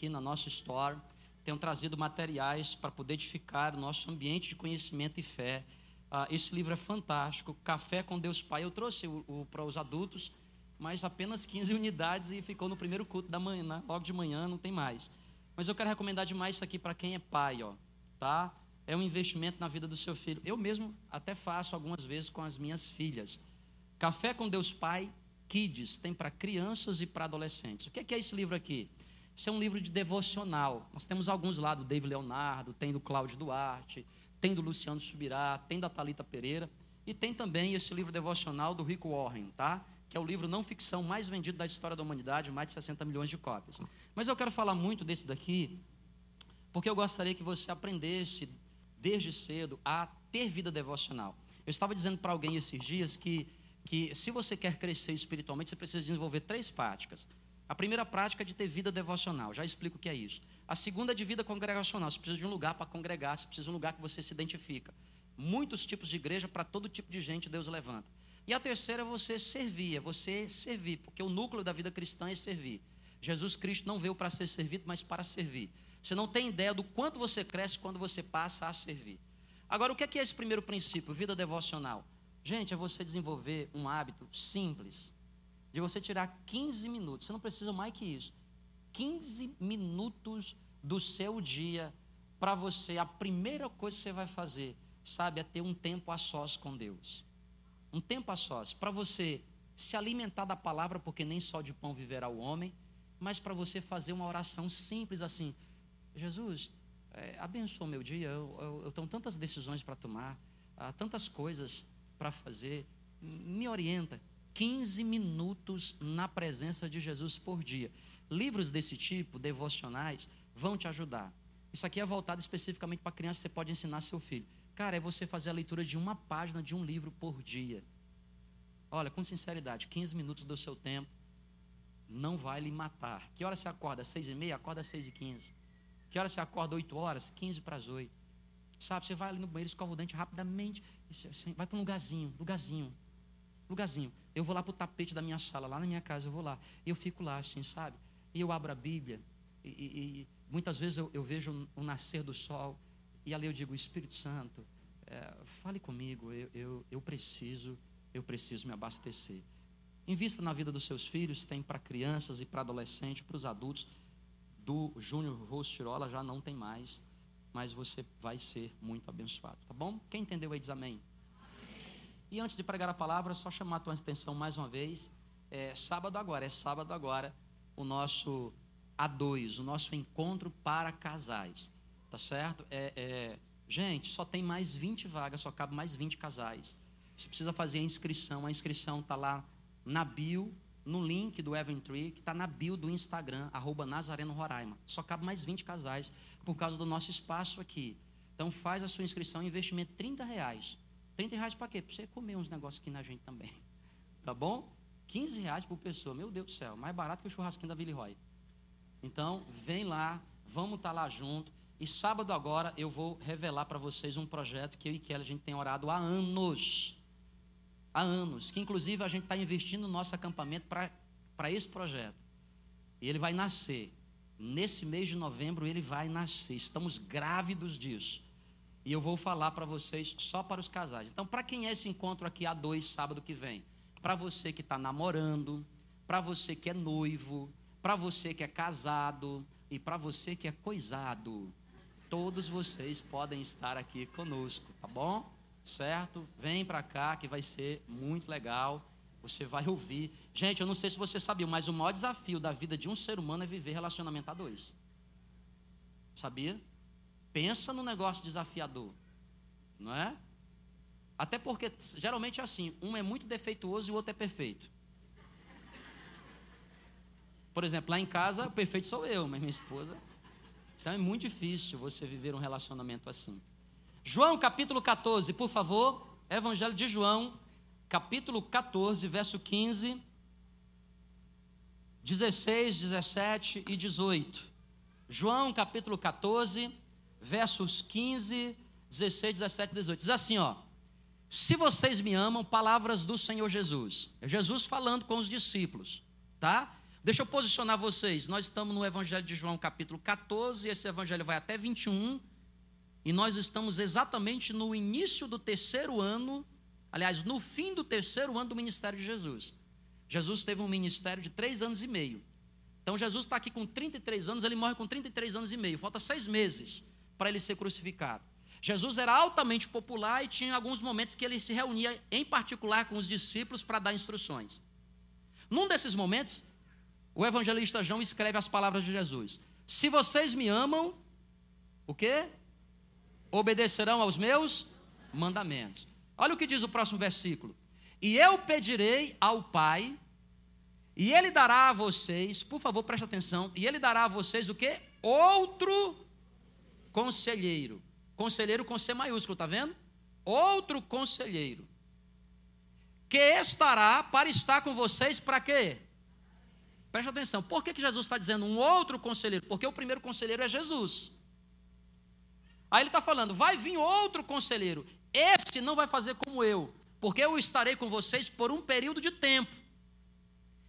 aqui na nossa store, tenho trazido materiais para poder edificar o nosso ambiente de conhecimento e fé. Ah, esse livro é fantástico, Café com Deus Pai. Eu trouxe o, o, para os adultos, mas apenas 15 unidades e ficou no primeiro culto da manhã, né? logo de manhã, não tem mais. Mas eu quero recomendar demais isso aqui para quem é pai, ó, tá? É um investimento na vida do seu filho. Eu mesmo até faço algumas vezes com as minhas filhas. Café com Deus Pai, Kids, tem para crianças e para adolescentes. O que é, que é esse livro aqui? Isso é um livro de devocional. Nós temos alguns lá do David Leonardo, tem do Cláudio Duarte, tem do Luciano Subirá, tem da Talita Pereira e tem também esse livro devocional do Rico Warren, tá? Que é o livro não ficção mais vendido da história da humanidade, mais de 60 milhões de cópias. Mas eu quero falar muito desse daqui, porque eu gostaria que você aprendesse desde cedo a ter vida devocional. Eu estava dizendo para alguém esses dias que que se você quer crescer espiritualmente, você precisa desenvolver três práticas. A primeira prática é de ter vida devocional, já explico o que é isso. A segunda é de vida congregacional, você precisa de um lugar para congregar, você precisa de um lugar que você se identifica. Muitos tipos de igreja, para todo tipo de gente, Deus levanta. E a terceira é você servir, é você servir, porque o núcleo da vida cristã é servir. Jesus Cristo não veio para ser servido, mas para servir. Você não tem ideia do quanto você cresce quando você passa a servir. Agora, o que é, que é esse primeiro princípio, vida devocional? Gente, é você desenvolver um hábito simples, de você tirar 15 minutos, você não precisa mais que isso, 15 minutos do seu dia para você, a primeira coisa que você vai fazer, sabe, é ter um tempo a sós com Deus. Um tempo a sós, para você se alimentar da palavra, porque nem só de pão viverá o homem, mas para você fazer uma oração simples assim: Jesus, é, abençoa meu dia, eu, eu, eu tenho tantas decisões para tomar, há tantas coisas para fazer, me orienta. 15 minutos na presença de Jesus por dia. Livros desse tipo, devocionais, vão te ajudar. Isso aqui é voltado especificamente para criança, você pode ensinar seu filho. Cara, é você fazer a leitura de uma página de um livro por dia. Olha, com sinceridade, 15 minutos do seu tempo não vai lhe matar. Que hora você acorda? Seis e meia? Acorda às seis e quinze. Que hora você acorda? Oito horas? Quinze para as oito. Sabe, você vai ali no banheiro, escova o dente rapidamente, vai para um lugarzinho, lugarzinho, lugarzinho. Eu vou lá para o tapete da minha sala, lá na minha casa, eu vou lá. E eu fico lá assim, sabe? E eu abro a Bíblia, e, e, e muitas vezes eu, eu vejo o nascer do sol, e ali eu digo, Espírito Santo, é, fale comigo, eu, eu, eu preciso, eu preciso me abastecer. Invista na vida dos seus filhos, tem para crianças e para adolescentes, para os adultos. Do Júnior Rostirola já não tem mais, mas você vai ser muito abençoado, tá bom? Quem entendeu aí diz amém. E antes de pregar a palavra, só chamar a tua atenção mais uma vez. É sábado agora, é sábado agora, o nosso A2, o nosso encontro para casais. Tá certo? É, é, gente, só tem mais 20 vagas, só cabe mais 20 casais. Você precisa fazer a inscrição. A inscrição está lá na bio, no link do Eventry, que está na bio do Instagram, arroba Nazareno Roraima. Só cabe mais 20 casais por causa do nosso espaço aqui. Então faz a sua inscrição, investimento 30 reais. 30 reais para quê? Para você comer uns negócios aqui na gente também. Tá bom? 15 reais por pessoa. Meu Deus do céu, mais barato que o churrasquinho da Vili Roy. Então, vem lá, vamos estar tá lá junto. E sábado agora eu vou revelar para vocês um projeto que eu e Kelly a gente tem orado há anos. Há anos. Que inclusive a gente está investindo no nosso acampamento para esse projeto. E ele vai nascer. Nesse mês de novembro ele vai nascer. Estamos grávidos disso. E eu vou falar para vocês só para os casais. Então, para quem é esse encontro aqui a dois, sábado que vem? Para você que está namorando, para você que é noivo, para você que é casado e para você que é coisado. Todos vocês podem estar aqui conosco, tá bom? Certo? Vem para cá que vai ser muito legal. Você vai ouvir. Gente, eu não sei se você sabia, mas o maior desafio da vida de um ser humano é viver relacionamento a dois. Sabia? Pensa no negócio desafiador, não é? Até porque geralmente é assim: um é muito defeituoso e o outro é perfeito. Por exemplo, lá em casa, o perfeito sou eu, mas minha esposa. Então é muito difícil você viver um relacionamento assim. João capítulo 14, por favor. Evangelho de João, capítulo 14, verso 15, 16, 17 e 18. João capítulo 14, versos 15, 16, 17 e 18. Diz assim, ó: Se vocês me amam, palavras do Senhor Jesus. É Jesus falando com os discípulos, tá? Deixa eu posicionar vocês. Nós estamos no Evangelho de João, capítulo 14, esse evangelho vai até 21, e nós estamos exatamente no início do terceiro ano, aliás, no fim do terceiro ano do ministério de Jesus. Jesus teve um ministério de três anos e meio. Então Jesus está aqui com 33 anos, ele morre com 33 anos e meio, falta seis meses para ele ser crucificado. Jesus era altamente popular e tinha alguns momentos que ele se reunia, em particular, com os discípulos para dar instruções. Num desses momentos, o evangelista João escreve as palavras de Jesus: Se vocês me amam, o quê? Obedecerão aos meus mandamentos. Olha o que diz o próximo versículo: E eu pedirei ao Pai, e ele dará a vocês, por favor, preste atenção, e ele dará a vocês o quê? Outro conselheiro Conselheiro com C maiúsculo, está vendo? Outro conselheiro. Que estará para estar com vocês para quê? Preste atenção. Por que, que Jesus está dizendo um outro conselheiro? Porque o primeiro conselheiro é Jesus. Aí ele está falando, vai vir outro conselheiro. Esse não vai fazer como eu, porque eu estarei com vocês por um período de tempo.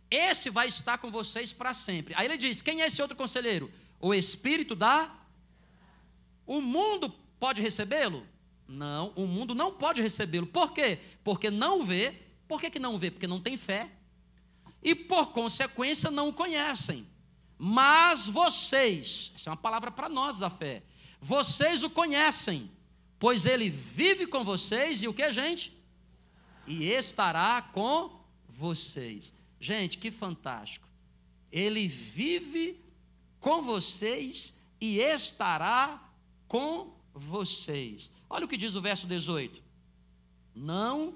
Esse vai estar com vocês para sempre. Aí ele diz: quem é esse outro conselheiro? O Espírito da. O mundo Pode recebê-lo? Não, o mundo não pode recebê-lo. Por quê? Porque não vê. Por que, que não vê? Porque não tem fé. E por consequência não o conhecem. Mas vocês, essa é uma palavra para nós da fé. Vocês o conhecem, pois ele vive com vocês e o que, gente? E estará com vocês. Gente, que fantástico. Ele vive com vocês e estará com vocês. Olha o que diz o verso 18. Não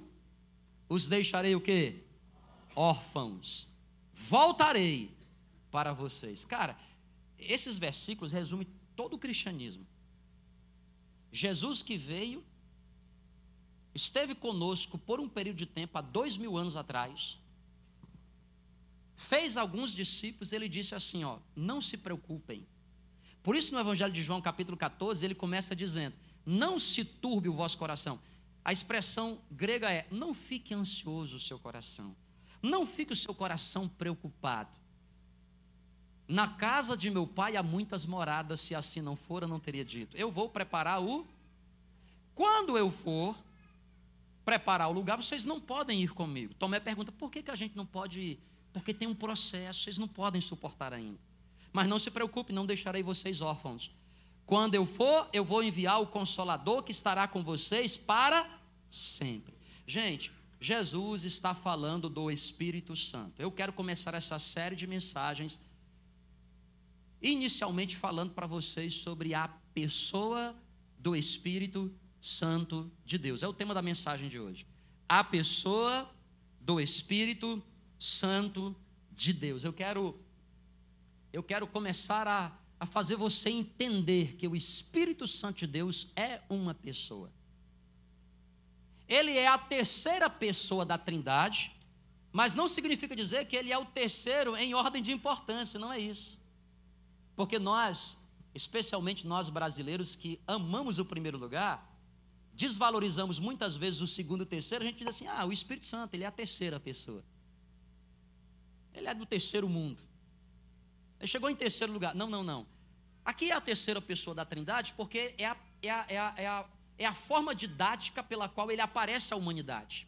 os deixarei o quê? Órfãos. Voltarei para vocês. Cara, esses versículos resumem todo o cristianismo. Jesus que veio, esteve conosco por um período de tempo, há dois mil anos atrás, fez alguns discípulos, ele disse assim: ó, não se preocupem, por isso, no Evangelho de João, capítulo 14, ele começa dizendo: Não se turbe o vosso coração. A expressão grega é: Não fique ansioso o seu coração. Não fique o seu coração preocupado. Na casa de meu pai há muitas moradas, se assim não for, eu não teria dito. Eu vou preparar o. Quando eu for preparar o lugar, vocês não podem ir comigo. Tomé pergunta: por que, que a gente não pode ir? Porque tem um processo, vocês não podem suportar ainda. Mas não se preocupe, não deixarei vocês órfãos. Quando eu for, eu vou enviar o consolador que estará com vocês para sempre. Gente, Jesus está falando do Espírito Santo. Eu quero começar essa série de mensagens inicialmente falando para vocês sobre a pessoa do Espírito Santo de Deus. É o tema da mensagem de hoje. A pessoa do Espírito Santo de Deus. Eu quero eu quero começar a, a fazer você entender que o Espírito Santo de Deus é uma pessoa. Ele é a terceira pessoa da Trindade, mas não significa dizer que ele é o terceiro em ordem de importância, não é isso. Porque nós, especialmente nós brasileiros que amamos o primeiro lugar, desvalorizamos muitas vezes o segundo e o terceiro, a gente diz assim: ah, o Espírito Santo, ele é a terceira pessoa. Ele é do terceiro mundo. Ele chegou em terceiro lugar. Não, não, não. Aqui é a terceira pessoa da Trindade porque é a, é a, é a, é a, é a forma didática pela qual ele aparece à humanidade.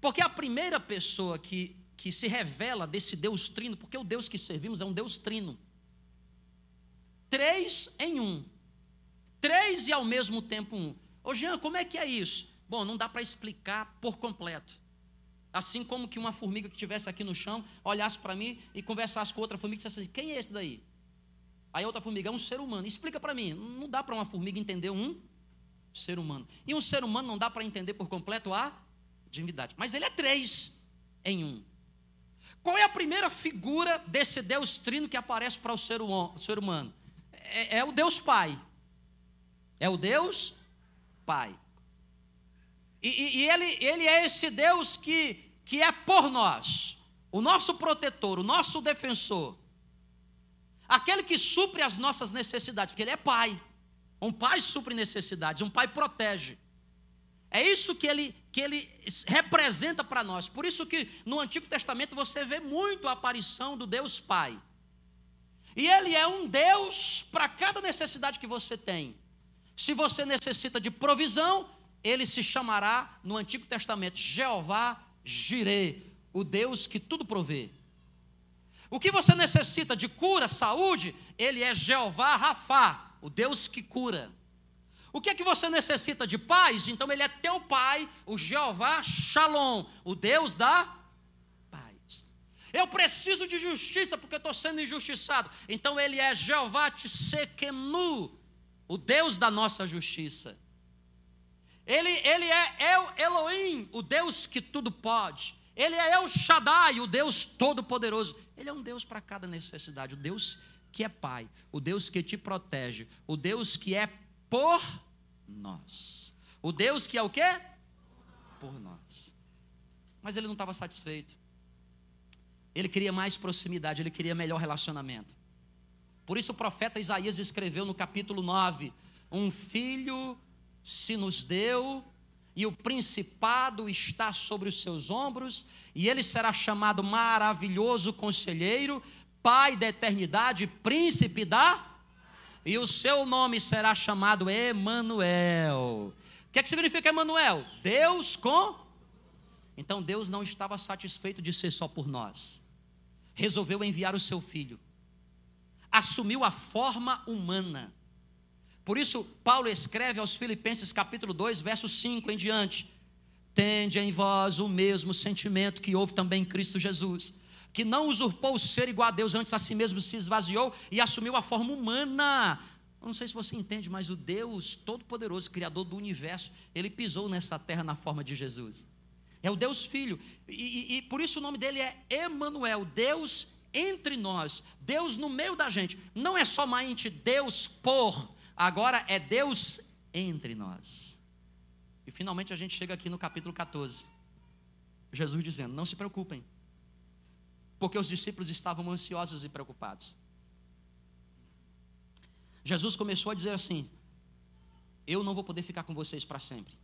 Porque a primeira pessoa que, que se revela desse Deus trino, porque o Deus que servimos é um Deus trino. Três em um. Três e ao mesmo tempo um. Ô Jean, como é que é isso? Bom, não dá para explicar por completo. Assim como que uma formiga que estivesse aqui no chão olhasse para mim e conversasse com outra formiga e dissesse assim: quem é esse daí? Aí outra formiga é um ser humano. Explica para mim. Não dá para uma formiga entender um ser humano. E um ser humano não dá para entender por completo a divindade. Mas ele é três em um. Qual é a primeira figura desse Deus trino que aparece para o ser, o ser humano? É, é o Deus Pai. É o Deus Pai. E, e, ele, ele é esse Deus que, que é por nós, o nosso protetor, o nosso defensor, aquele que supre as nossas necessidades, porque Ele é Pai. Um pai supre necessidades, um pai protege. É isso que ele, que ele representa para nós. Por isso que no Antigo Testamento você vê muito a aparição do Deus Pai. E ele é um Deus para cada necessidade que você tem. Se você necessita de provisão, ele se chamará no Antigo Testamento Jeová Jireh, o Deus que tudo provê. O que você necessita de cura, saúde, ele é Jeová Rafá, o Deus que cura. O que é que você necessita de paz? Então ele é teu pai, o Jeová Shalom, o Deus da paz. Eu preciso de justiça porque estou sendo injustiçado. Então ele é Jeová Tsekenu, o Deus da nossa justiça. Ele, ele é El Elohim, o Deus que tudo pode. Ele é El Shaddai, o Deus todo-poderoso. Ele é um Deus para cada necessidade, o Deus que é Pai, o Deus que te protege, o Deus que é por nós. O Deus que é o quê? Por nós. Mas ele não estava satisfeito. Ele queria mais proximidade, ele queria melhor relacionamento. Por isso o profeta Isaías escreveu no capítulo 9: Um filho se nos deu, e o principado está sobre os seus ombros, e ele será chamado maravilhoso conselheiro, pai da eternidade, príncipe da e o seu nome será chamado Emanuel. O que, é que significa Emanuel? Deus com Então Deus não estava satisfeito de ser só por nós. Resolveu enviar o seu filho. Assumiu a forma humana por isso, Paulo escreve aos Filipenses, capítulo 2, verso 5 em diante: Tende em vós o mesmo sentimento que houve também em Cristo Jesus, que não usurpou o ser igual a Deus, antes a si mesmo se esvaziou e assumiu a forma humana. Eu não sei se você entende, mas o Deus Todo-Poderoso, Criador do universo, ele pisou nessa terra na forma de Jesus. É o Deus Filho. E, e, e por isso o nome dele é Emanuel, Deus entre nós, Deus no meio da gente. Não é somente Deus por Agora é Deus entre nós. E finalmente a gente chega aqui no capítulo 14. Jesus dizendo: Não se preocupem, porque os discípulos estavam ansiosos e preocupados. Jesus começou a dizer assim: Eu não vou poder ficar com vocês para sempre.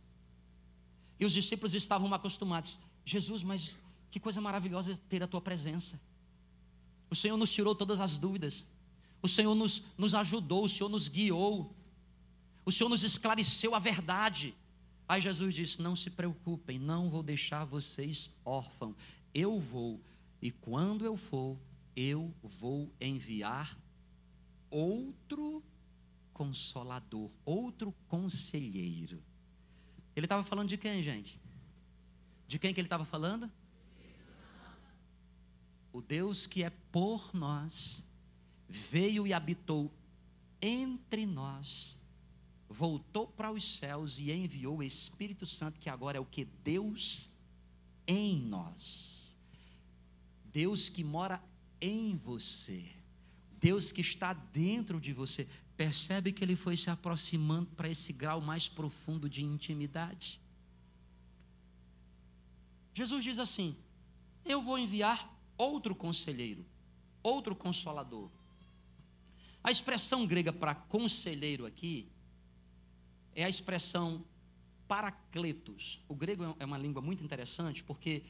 E os discípulos estavam acostumados: Jesus, mas que coisa maravilhosa ter a tua presença. O Senhor nos tirou todas as dúvidas. O Senhor nos, nos ajudou, o Senhor nos guiou, o Senhor nos esclareceu a verdade. Aí Jesus disse: Não se preocupem, não vou deixar vocês órfãos. Eu vou, e quando eu for, eu vou enviar outro consolador, outro conselheiro. Ele estava falando de quem, gente? De quem que ele estava falando? O Deus que é por nós veio e habitou entre nós, voltou para os céus e enviou o Espírito Santo, que agora é o que? Deus em nós. Deus que mora em você. Deus que está dentro de você. Percebe que ele foi se aproximando para esse grau mais profundo de intimidade? Jesus diz assim: Eu vou enviar outro conselheiro, outro consolador. A expressão grega para conselheiro aqui é a expressão paracletos. O grego é uma língua muito interessante porque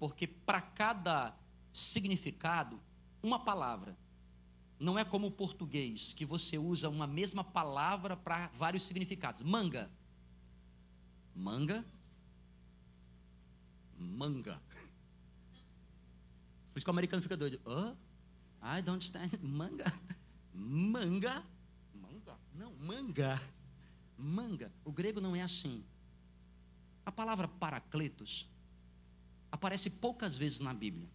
porque para cada significado uma palavra. Não é como o português, que você usa uma mesma palavra para vários significados. Manga. Manga. Manga. Por isso que o americano fica doido. Oh, I don't understand. Manga. Manga. Manga? Não, manga. Manga. O grego não é assim. A palavra paracletos aparece poucas vezes na Bíblia.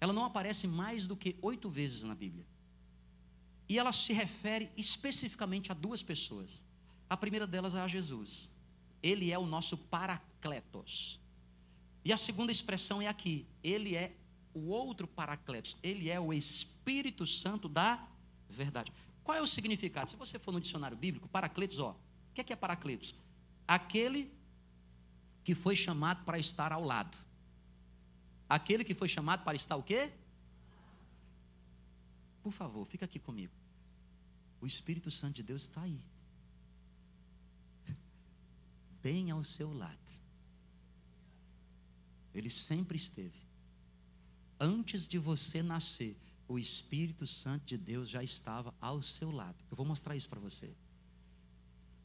Ela não aparece mais do que oito vezes na Bíblia. E ela se refere especificamente a duas pessoas. A primeira delas é a Jesus. Ele é o nosso paracletos. E a segunda expressão é aqui. Ele é o outro Paracletos, ele é o Espírito Santo da verdade. Qual é o significado? Se você for no dicionário bíblico, Paracletos, ó, o que é, que é Paracletos? Aquele que foi chamado para estar ao lado. Aquele que foi chamado para estar o quê? Por favor, fica aqui comigo. O Espírito Santo de Deus está aí. bem ao seu lado. Ele sempre esteve. Antes de você nascer, o Espírito Santo de Deus já estava ao seu lado. Eu vou mostrar isso para você.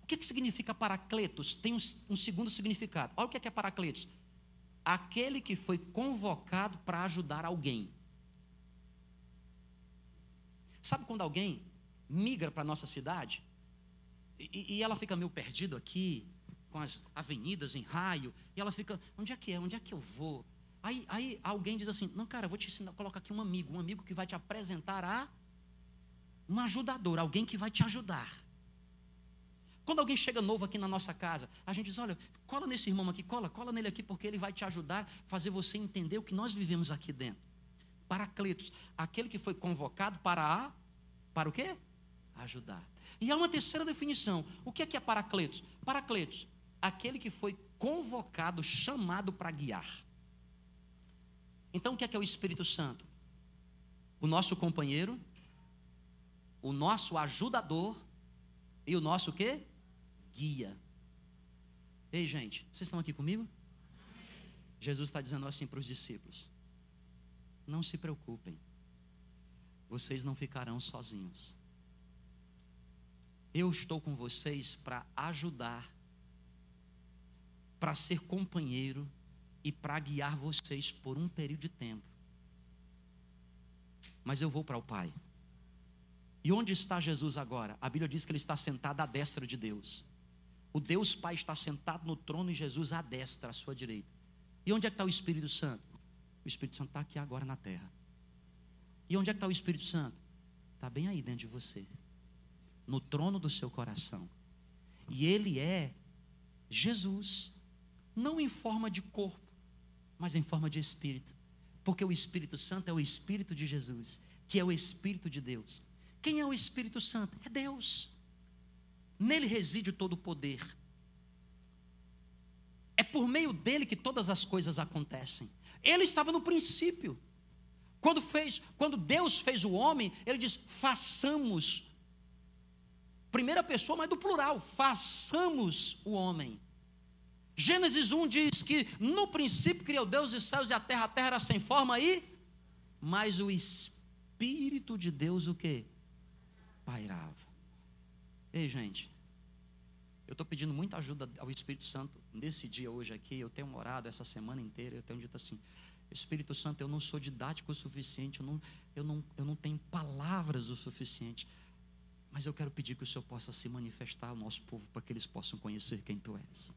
O que, que significa paracletos? Tem um, um segundo significado. Olha o que é, que é paracletos. Aquele que foi convocado para ajudar alguém. Sabe quando alguém migra para a nossa cidade e, e, ela fica meio perdida aqui, com as avenidas em raio, e ela fica, onde é que é? Onde é que eu vou? Aí, aí alguém diz assim: Não, cara, vou te ensinar, coloca aqui um amigo, um amigo que vai te apresentar a um ajudador, alguém que vai te ajudar. Quando alguém chega novo aqui na nossa casa, a gente diz: Olha, cola nesse irmão aqui, cola, cola nele aqui, porque ele vai te ajudar, fazer você entender o que nós vivemos aqui dentro. Paracletos, aquele que foi convocado para a, para o quê? Ajudar. E há uma terceira definição. O que é que é paracletos? Paracletos, aquele que foi convocado, chamado para guiar. Então, o que é que é o Espírito Santo? O nosso companheiro, o nosso ajudador e o nosso quê? Guia. Ei, gente, vocês estão aqui comigo? Jesus está dizendo assim para os discípulos: Não se preocupem, vocês não ficarão sozinhos. Eu estou com vocês para ajudar, para ser companheiro e para guiar vocês por um período de tempo. Mas eu vou para o Pai. E onde está Jesus agora? A Bíblia diz que ele está sentado à destra de Deus. O Deus Pai está sentado no trono e Jesus à destra, à sua direita. E onde é que está o Espírito Santo? O Espírito Santo está aqui agora na terra. E onde é que está o Espírito Santo? Está bem aí dentro de você, no trono do seu coração. E ele é Jesus, não em forma de corpo, mas em forma de espírito. Porque o Espírito Santo é o Espírito de Jesus, que é o Espírito de Deus. Quem é o Espírito Santo? É Deus. Nele reside todo o poder. É por meio dele que todas as coisas acontecem. Ele estava no princípio. Quando fez, quando Deus fez o homem, ele diz: "Façamos". Primeira pessoa, mas do plural, façamos o homem. Gênesis 1 diz que no princípio criou Deus os céus e a terra, a terra era sem forma e mas o espírito de Deus o que? Pairava. Ei, gente, eu estou pedindo muita ajuda ao Espírito Santo nesse dia hoje aqui. Eu tenho orado essa semana inteira. Eu tenho dito assim: Espírito Santo, eu não sou didático o suficiente, eu não, eu não, eu não tenho palavras o suficiente. Mas eu quero pedir que o Senhor possa se manifestar ao nosso povo para que eles possam conhecer quem Tu és.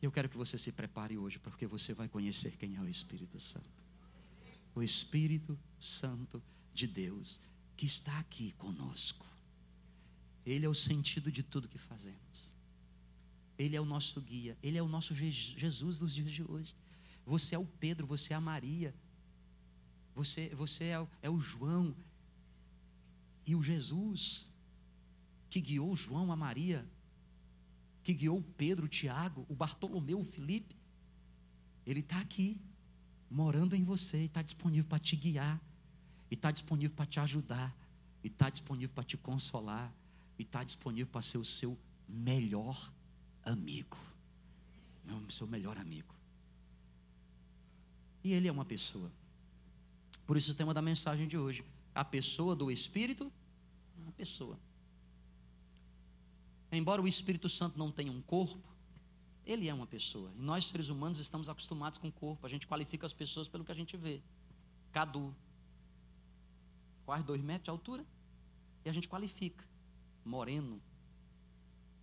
Eu quero que você se prepare hoje, porque você vai conhecer quem é o Espírito Santo. O Espírito Santo de Deus, que está aqui conosco. Ele é o sentido de tudo que fazemos. Ele é o nosso guia, ele é o nosso Jesus dos dias de hoje. Você é o Pedro, você é a Maria, você, você é, é o João. E o Jesus que guiou João a Maria que guiou o Pedro, o Tiago, o Bartolomeu, o Felipe, ele está aqui, morando em você, está disponível para te guiar, está disponível para te ajudar, está disponível para te consolar, está disponível para ser o seu melhor amigo. O seu melhor amigo. E ele é uma pessoa. Por isso o tema da mensagem de hoje. A pessoa do Espírito, uma pessoa. Embora o Espírito Santo não tenha um corpo, ele é uma pessoa. E nós, seres humanos, estamos acostumados com o corpo. A gente qualifica as pessoas pelo que a gente vê. Cadu. Quase dois metros de altura. E a gente qualifica. Moreno.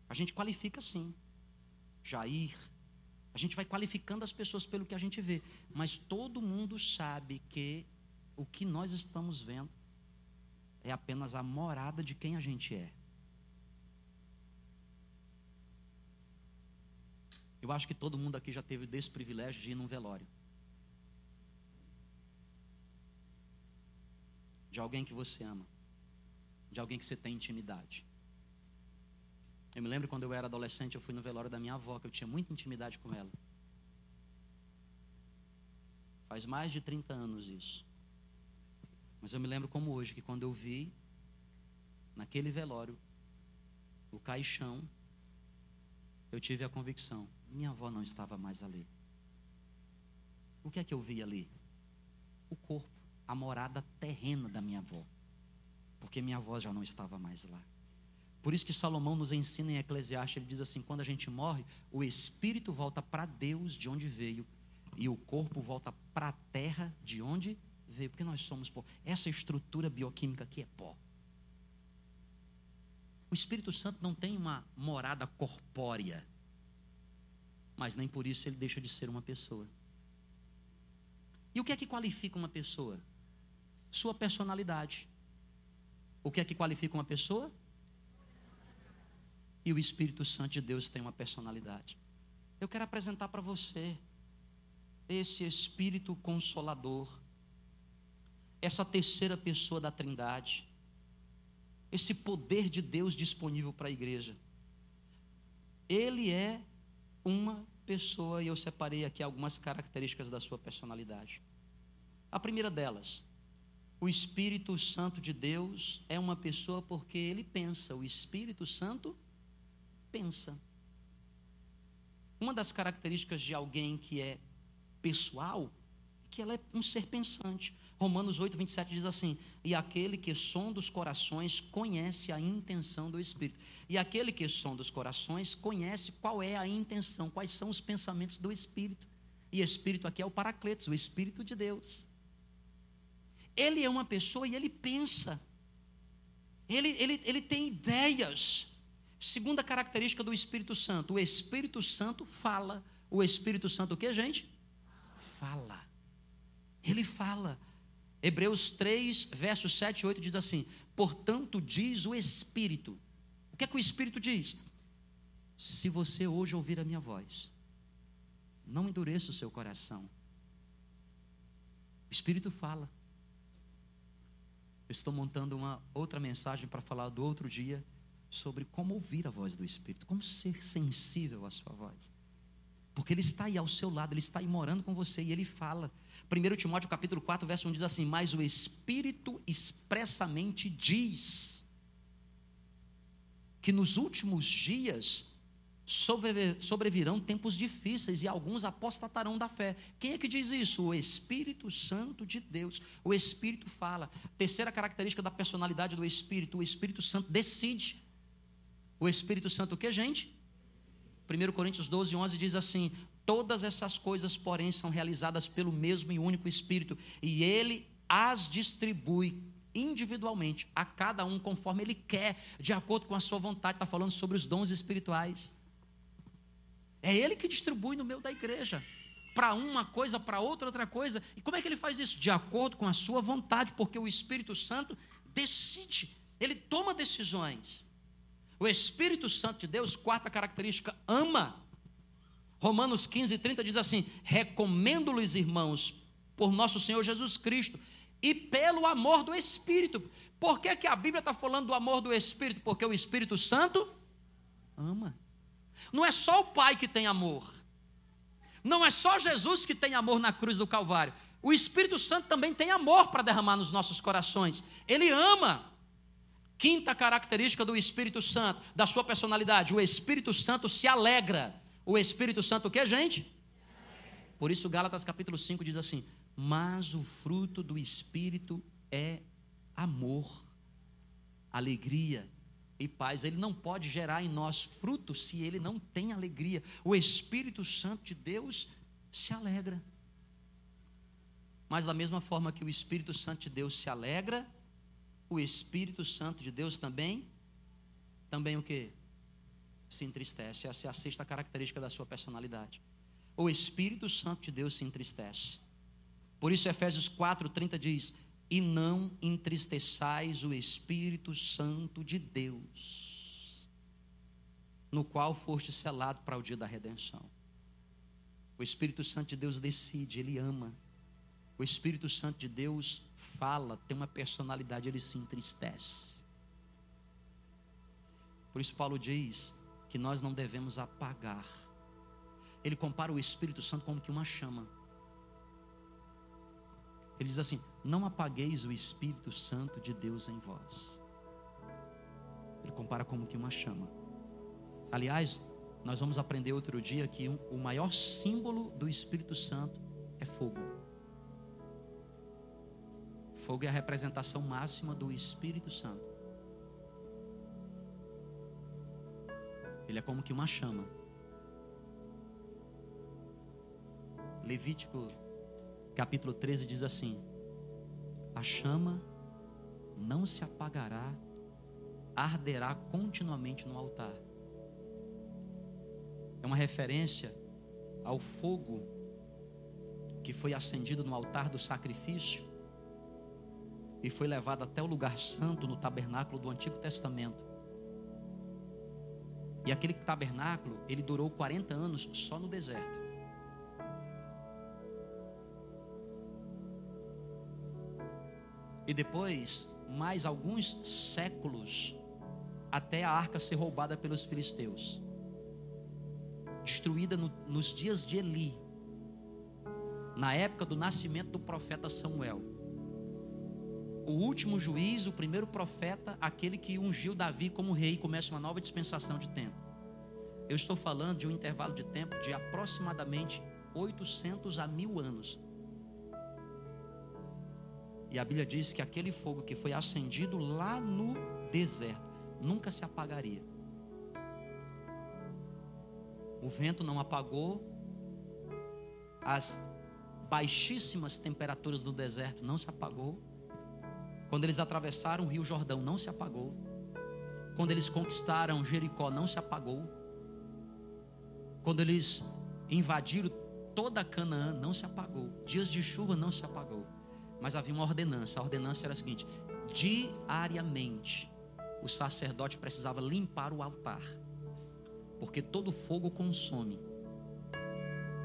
A gente qualifica sim. Jair. A gente vai qualificando as pessoas pelo que a gente vê. Mas todo mundo sabe que o que nós estamos vendo é apenas a morada de quem a gente é. Eu acho que todo mundo aqui já teve desse privilégio de ir num velório. De alguém que você ama. De alguém que você tem intimidade. Eu me lembro quando eu era adolescente, eu fui no velório da minha avó, que eu tinha muita intimidade com ela. Faz mais de 30 anos isso. Mas eu me lembro como hoje, que quando eu vi naquele velório o caixão eu tive a convicção: minha avó não estava mais ali. O que é que eu vi ali? O corpo, a morada terrena da minha avó. Porque minha avó já não estava mais lá. Por isso que Salomão nos ensina em Eclesiastes, ele diz assim: quando a gente morre, o espírito volta para Deus de onde veio, e o corpo volta para a terra de onde veio, porque nós somos pó. Essa estrutura bioquímica aqui é pó. O Espírito Santo não tem uma morada corpórea, mas nem por isso ele deixa de ser uma pessoa. E o que é que qualifica uma pessoa? Sua personalidade. O que é que qualifica uma pessoa? E o Espírito Santo de Deus tem uma personalidade. Eu quero apresentar para você esse Espírito Consolador, essa terceira pessoa da Trindade, esse poder de Deus disponível para a igreja. Ele é uma pessoa e eu separei aqui algumas características da sua personalidade. A primeira delas, o Espírito Santo de Deus é uma pessoa porque ele pensa, o Espírito Santo pensa. Uma das características de alguém que é pessoal é que ela é um ser pensante. Romanos 8, 27 diz assim: E aquele que sonda os corações conhece a intenção do Espírito. E aquele que sonda os corações conhece qual é a intenção, quais são os pensamentos do Espírito. E Espírito aqui é o Paracletos, o Espírito de Deus. Ele é uma pessoa e ele pensa. Ele, ele, ele tem ideias. Segunda característica do Espírito Santo: o Espírito Santo fala. O Espírito Santo o que, gente? Fala. Ele fala. Hebreus 3, versos 7 e 8 diz assim: Portanto, diz o Espírito. O que é que o Espírito diz? Se você hoje ouvir a minha voz, não endureça o seu coração. O Espírito fala. Eu estou montando uma outra mensagem para falar do outro dia sobre como ouvir a voz do Espírito, como ser sensível à sua voz. Porque ele está aí ao seu lado, ele está aí morando com você e ele fala. 1 Timóteo capítulo 4, verso 1 diz assim: Mas o Espírito expressamente diz que nos últimos dias sobrevirão tempos difíceis e alguns apostatarão da fé. Quem é que diz isso? O Espírito Santo de Deus. O Espírito fala. Terceira característica da personalidade do Espírito: o Espírito Santo decide. O Espírito Santo o que, gente? 1 Coríntios 12, 11 diz assim: Todas essas coisas, porém, são realizadas pelo mesmo e único Espírito, e ele as distribui individualmente a cada um conforme ele quer, de acordo com a sua vontade. Está falando sobre os dons espirituais. É ele que distribui no meio da igreja. Para uma coisa, para outra, outra coisa. E como é que ele faz isso? De acordo com a sua vontade, porque o Espírito Santo decide, ele toma decisões. O Espírito Santo de Deus, quarta característica, ama. Romanos 15, 30 diz assim: Recomendo-lhes, irmãos, por nosso Senhor Jesus Cristo e pelo amor do Espírito. Por que, que a Bíblia está falando do amor do Espírito? Porque o Espírito Santo ama. Não é só o Pai que tem amor. Não é só Jesus que tem amor na cruz do Calvário. O Espírito Santo também tem amor para derramar nos nossos corações. Ele ama. Quinta característica do Espírito Santo, da sua personalidade, o Espírito Santo se alegra. O Espírito Santo o que, gente? Por isso Gálatas capítulo 5 diz assim: "Mas o fruto do Espírito é amor, alegria e paz. Ele não pode gerar em nós fruto se ele não tem alegria. O Espírito Santo de Deus se alegra. Mas da mesma forma que o Espírito Santo de Deus se alegra, o Espírito Santo de Deus também, também o que? Se entristece. Essa é a sexta característica da sua personalidade. O Espírito Santo de Deus se entristece. Por isso, Efésios 4,30 diz: E não entristeçais o Espírito Santo de Deus, no qual foste selado para o dia da redenção. O Espírito Santo de Deus decide, ele ama. O Espírito Santo de Deus fala, tem uma personalidade, ele se entristece. Por isso, Paulo diz que nós não devemos apagar. Ele compara o Espírito Santo como que uma chama. Ele diz assim: Não apagueis o Espírito Santo de Deus em vós. Ele compara como que uma chama. Aliás, Nós vamos aprender outro dia que o maior símbolo do Espírito Santo é fogo. Fogo é a representação máxima do Espírito Santo. Ele é como que uma chama. Levítico capítulo 13 diz assim: A chama não se apagará, arderá continuamente no altar. É uma referência ao fogo que foi acendido no altar do sacrifício e foi levado até o lugar santo no tabernáculo do Antigo Testamento. E aquele tabernáculo, ele durou 40 anos só no deserto. E depois, mais alguns séculos, até a arca ser roubada pelos filisteus. Destruída no, nos dias de Eli, na época do nascimento do profeta Samuel o último juiz, o primeiro profeta, aquele que ungiu Davi como rei, começa uma nova dispensação de tempo. Eu estou falando de um intervalo de tempo de aproximadamente 800 a mil anos. E a Bíblia diz que aquele fogo que foi acendido lá no deserto nunca se apagaria. O vento não apagou, as baixíssimas temperaturas do deserto não se apagou quando eles atravessaram o Rio Jordão, não se apagou. Quando eles conquistaram Jericó, não se apagou. Quando eles invadiram toda Canaã, não se apagou. Dias de chuva não se apagou. Mas havia uma ordenança. A ordenança era a seguinte: diariamente o sacerdote precisava limpar o altar. Porque todo fogo consome.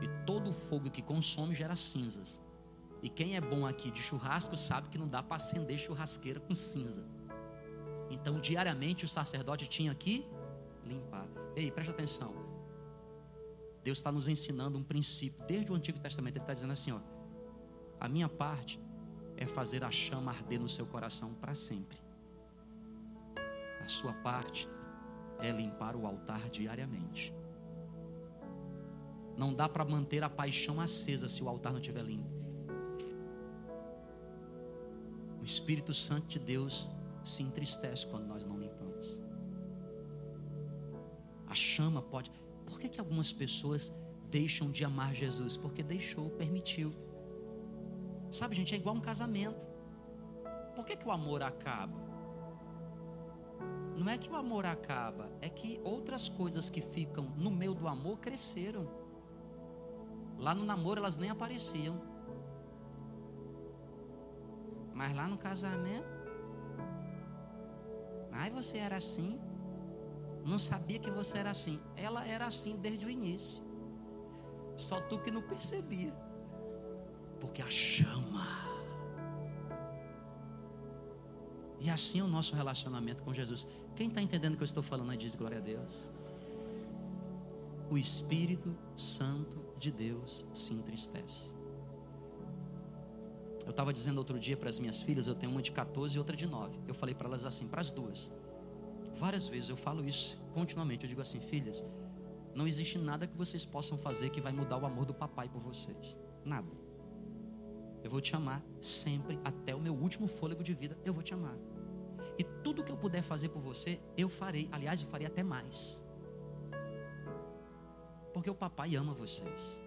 E todo fogo que consome gera cinzas. E quem é bom aqui de churrasco sabe que não dá para acender churrasqueira com cinza. Então, diariamente, o sacerdote tinha que limpar. Ei, preste atenção. Deus está nos ensinando um princípio. Desde o Antigo Testamento, Ele está dizendo assim: ó, a minha parte é fazer a chama arder no seu coração para sempre. A sua parte é limpar o altar diariamente. Não dá para manter a paixão acesa se o altar não estiver limpo. O Espírito Santo de Deus se entristece quando nós não limpamos. A chama pode. Por que, que algumas pessoas deixam de amar Jesus? Porque deixou, permitiu. Sabe, gente, é igual um casamento. Por que, que o amor acaba? Não é que o amor acaba, é que outras coisas que ficam no meio do amor cresceram. Lá no namoro elas nem apareciam. Mas lá no casamento, ai você era assim, não sabia que você era assim. Ela era assim desde o início. Só tu que não percebia. Porque a chama. E assim é o nosso relacionamento com Jesus. Quem está entendendo o que eu estou falando aí diz glória a Deus. O Espírito Santo de Deus se entristece. Eu estava dizendo outro dia para as minhas filhas, eu tenho uma de 14 e outra de 9. Eu falei para elas assim, para as duas. Várias vezes eu falo isso continuamente. Eu digo assim, filhas, não existe nada que vocês possam fazer que vai mudar o amor do papai por vocês. Nada. Eu vou te amar sempre, até o meu último fôlego de vida, eu vou te amar. E tudo que eu puder fazer por você, eu farei. Aliás, eu farei até mais. Porque o papai ama vocês.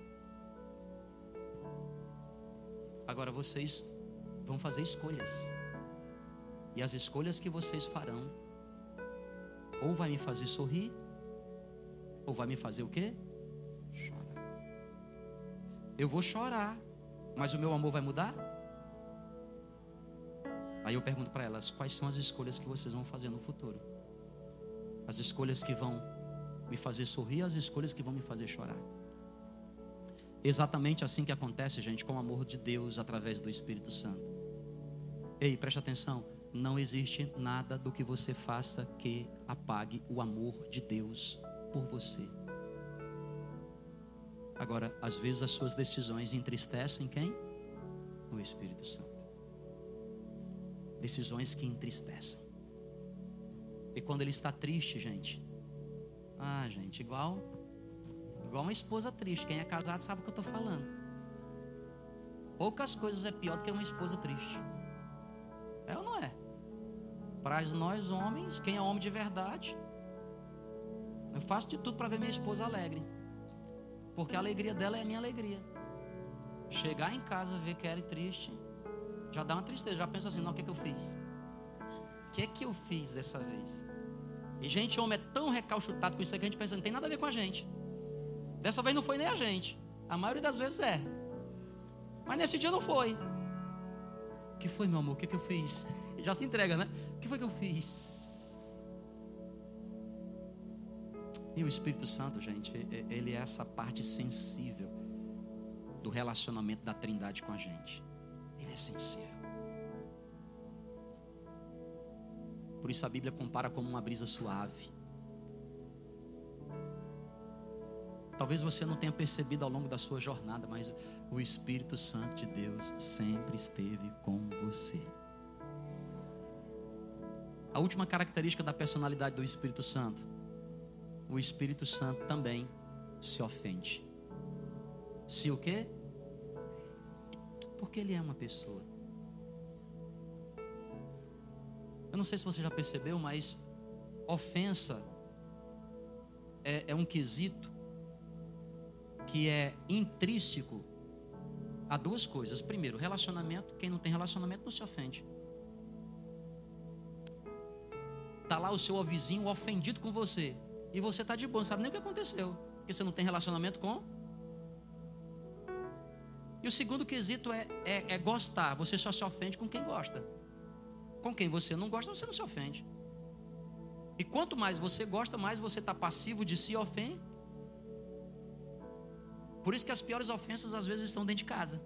Agora vocês vão fazer escolhas. E as escolhas que vocês farão ou vai me fazer sorrir, ou vai me fazer o quê? Chorar. Eu vou chorar, mas o meu amor vai mudar? Aí eu pergunto para elas: quais são as escolhas que vocês vão fazer no futuro? As escolhas que vão me fazer sorrir, as escolhas que vão me fazer chorar. Exatamente assim que acontece, gente, com o amor de Deus através do Espírito Santo. Ei, preste atenção. Não existe nada do que você faça que apague o amor de Deus por você. Agora, às vezes as suas decisões entristecem quem? O Espírito Santo. Decisões que entristecem. E quando ele está triste, gente, ah, gente, igual Igual uma esposa triste. Quem é casado sabe o que eu estou falando. Poucas coisas é pior do que uma esposa triste. É ou não é? Para nós homens, quem é homem de verdade, eu faço de tudo para ver minha esposa alegre. Porque a alegria dela é a minha alegria. Chegar em casa, ver que ela é triste, já dá uma tristeza, já pensa assim, não, o que é que eu fiz? O que é que eu fiz dessa vez? E gente, homem é tão recalchutado com isso que a gente pensa, não tem nada a ver com a gente. Dessa vez não foi nem a gente. A maioria das vezes é. Mas nesse dia não foi. O que foi, meu amor? O que, que eu fiz? Já se entrega, né? O que foi que eu fiz? E o Espírito Santo, gente, ele é essa parte sensível do relacionamento da Trindade com a gente. Ele é sensível. Por isso a Bíblia compara como uma brisa suave. Talvez você não tenha percebido ao longo da sua jornada, mas o Espírito Santo de Deus sempre esteve com você. A última característica da personalidade do Espírito Santo o Espírito Santo também se ofende. Se o quê? Porque ele é uma pessoa. Eu não sei se você já percebeu, mas ofensa é, é um quesito que é intrínseco a duas coisas. Primeiro, relacionamento. Quem não tem relacionamento não se ofende. Está lá o seu vizinho ofendido com você. E você está de boa, não sabe nem o que aconteceu. Porque você não tem relacionamento com. E o segundo quesito é, é, é gostar. Você só se ofende com quem gosta. Com quem você não gosta, você não se ofende. E quanto mais você gosta, mais você está passivo de si ofende. Por isso que as piores ofensas às vezes estão dentro de casa.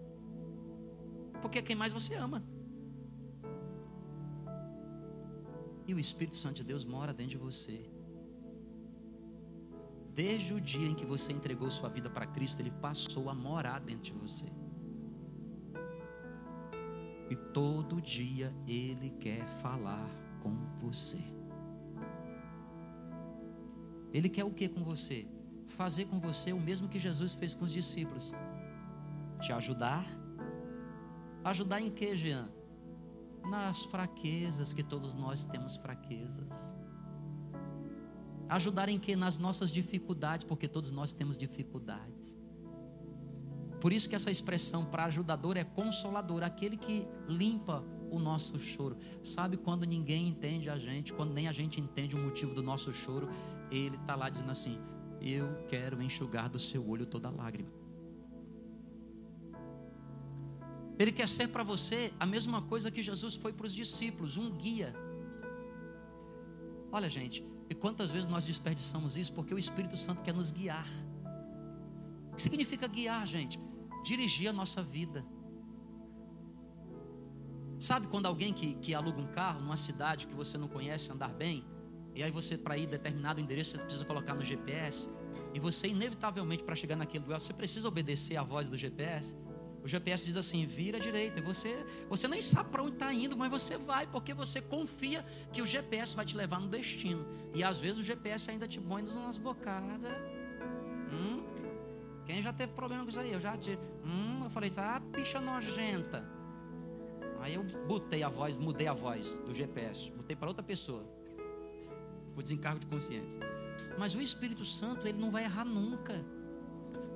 Porque é quem mais você ama. E o Espírito Santo de Deus mora dentro de você. Desde o dia em que você entregou sua vida para Cristo, Ele passou a morar dentro de você. E todo dia Ele quer falar com você. Ele quer o que com você? Fazer com você o mesmo que Jesus fez com os discípulos: te ajudar. Ajudar em que, Jean? Nas fraquezas, que todos nós temos fraquezas. Ajudar em que? Nas nossas dificuldades, porque todos nós temos dificuldades. Por isso que essa expressão para ajudador é consolador, aquele que limpa o nosso choro. Sabe quando ninguém entende a gente, quando nem a gente entende o motivo do nosso choro, ele está lá dizendo assim: Eu quero enxugar do seu olho toda lágrima. Ele quer ser para você a mesma coisa que Jesus foi para os discípulos, um guia. Olha, gente, e quantas vezes nós desperdiçamos isso porque o Espírito Santo quer nos guiar. O que significa guiar, gente? Dirigir a nossa vida. Sabe quando alguém que, que aluga um carro numa cidade que você não conhece andar bem, e aí você, para ir determinado endereço, você precisa colocar no GPS, e você, inevitavelmente, para chegar naquele lugar, você precisa obedecer à voz do GPS. O GPS diz assim: vira à direita. Você, você nem sabe para onde está indo, mas você vai, porque você confia que o GPS vai te levar no destino. E às vezes o GPS ainda te põe umas bocadas. Hum? Quem já teve problema com isso aí? Eu já tive. Hum, eu falei, ah, picha nojenta. Aí eu botei a voz, mudei a voz do GPS, botei para outra pessoa. Por desencargo de consciência. Mas o Espírito Santo, ele não vai errar nunca.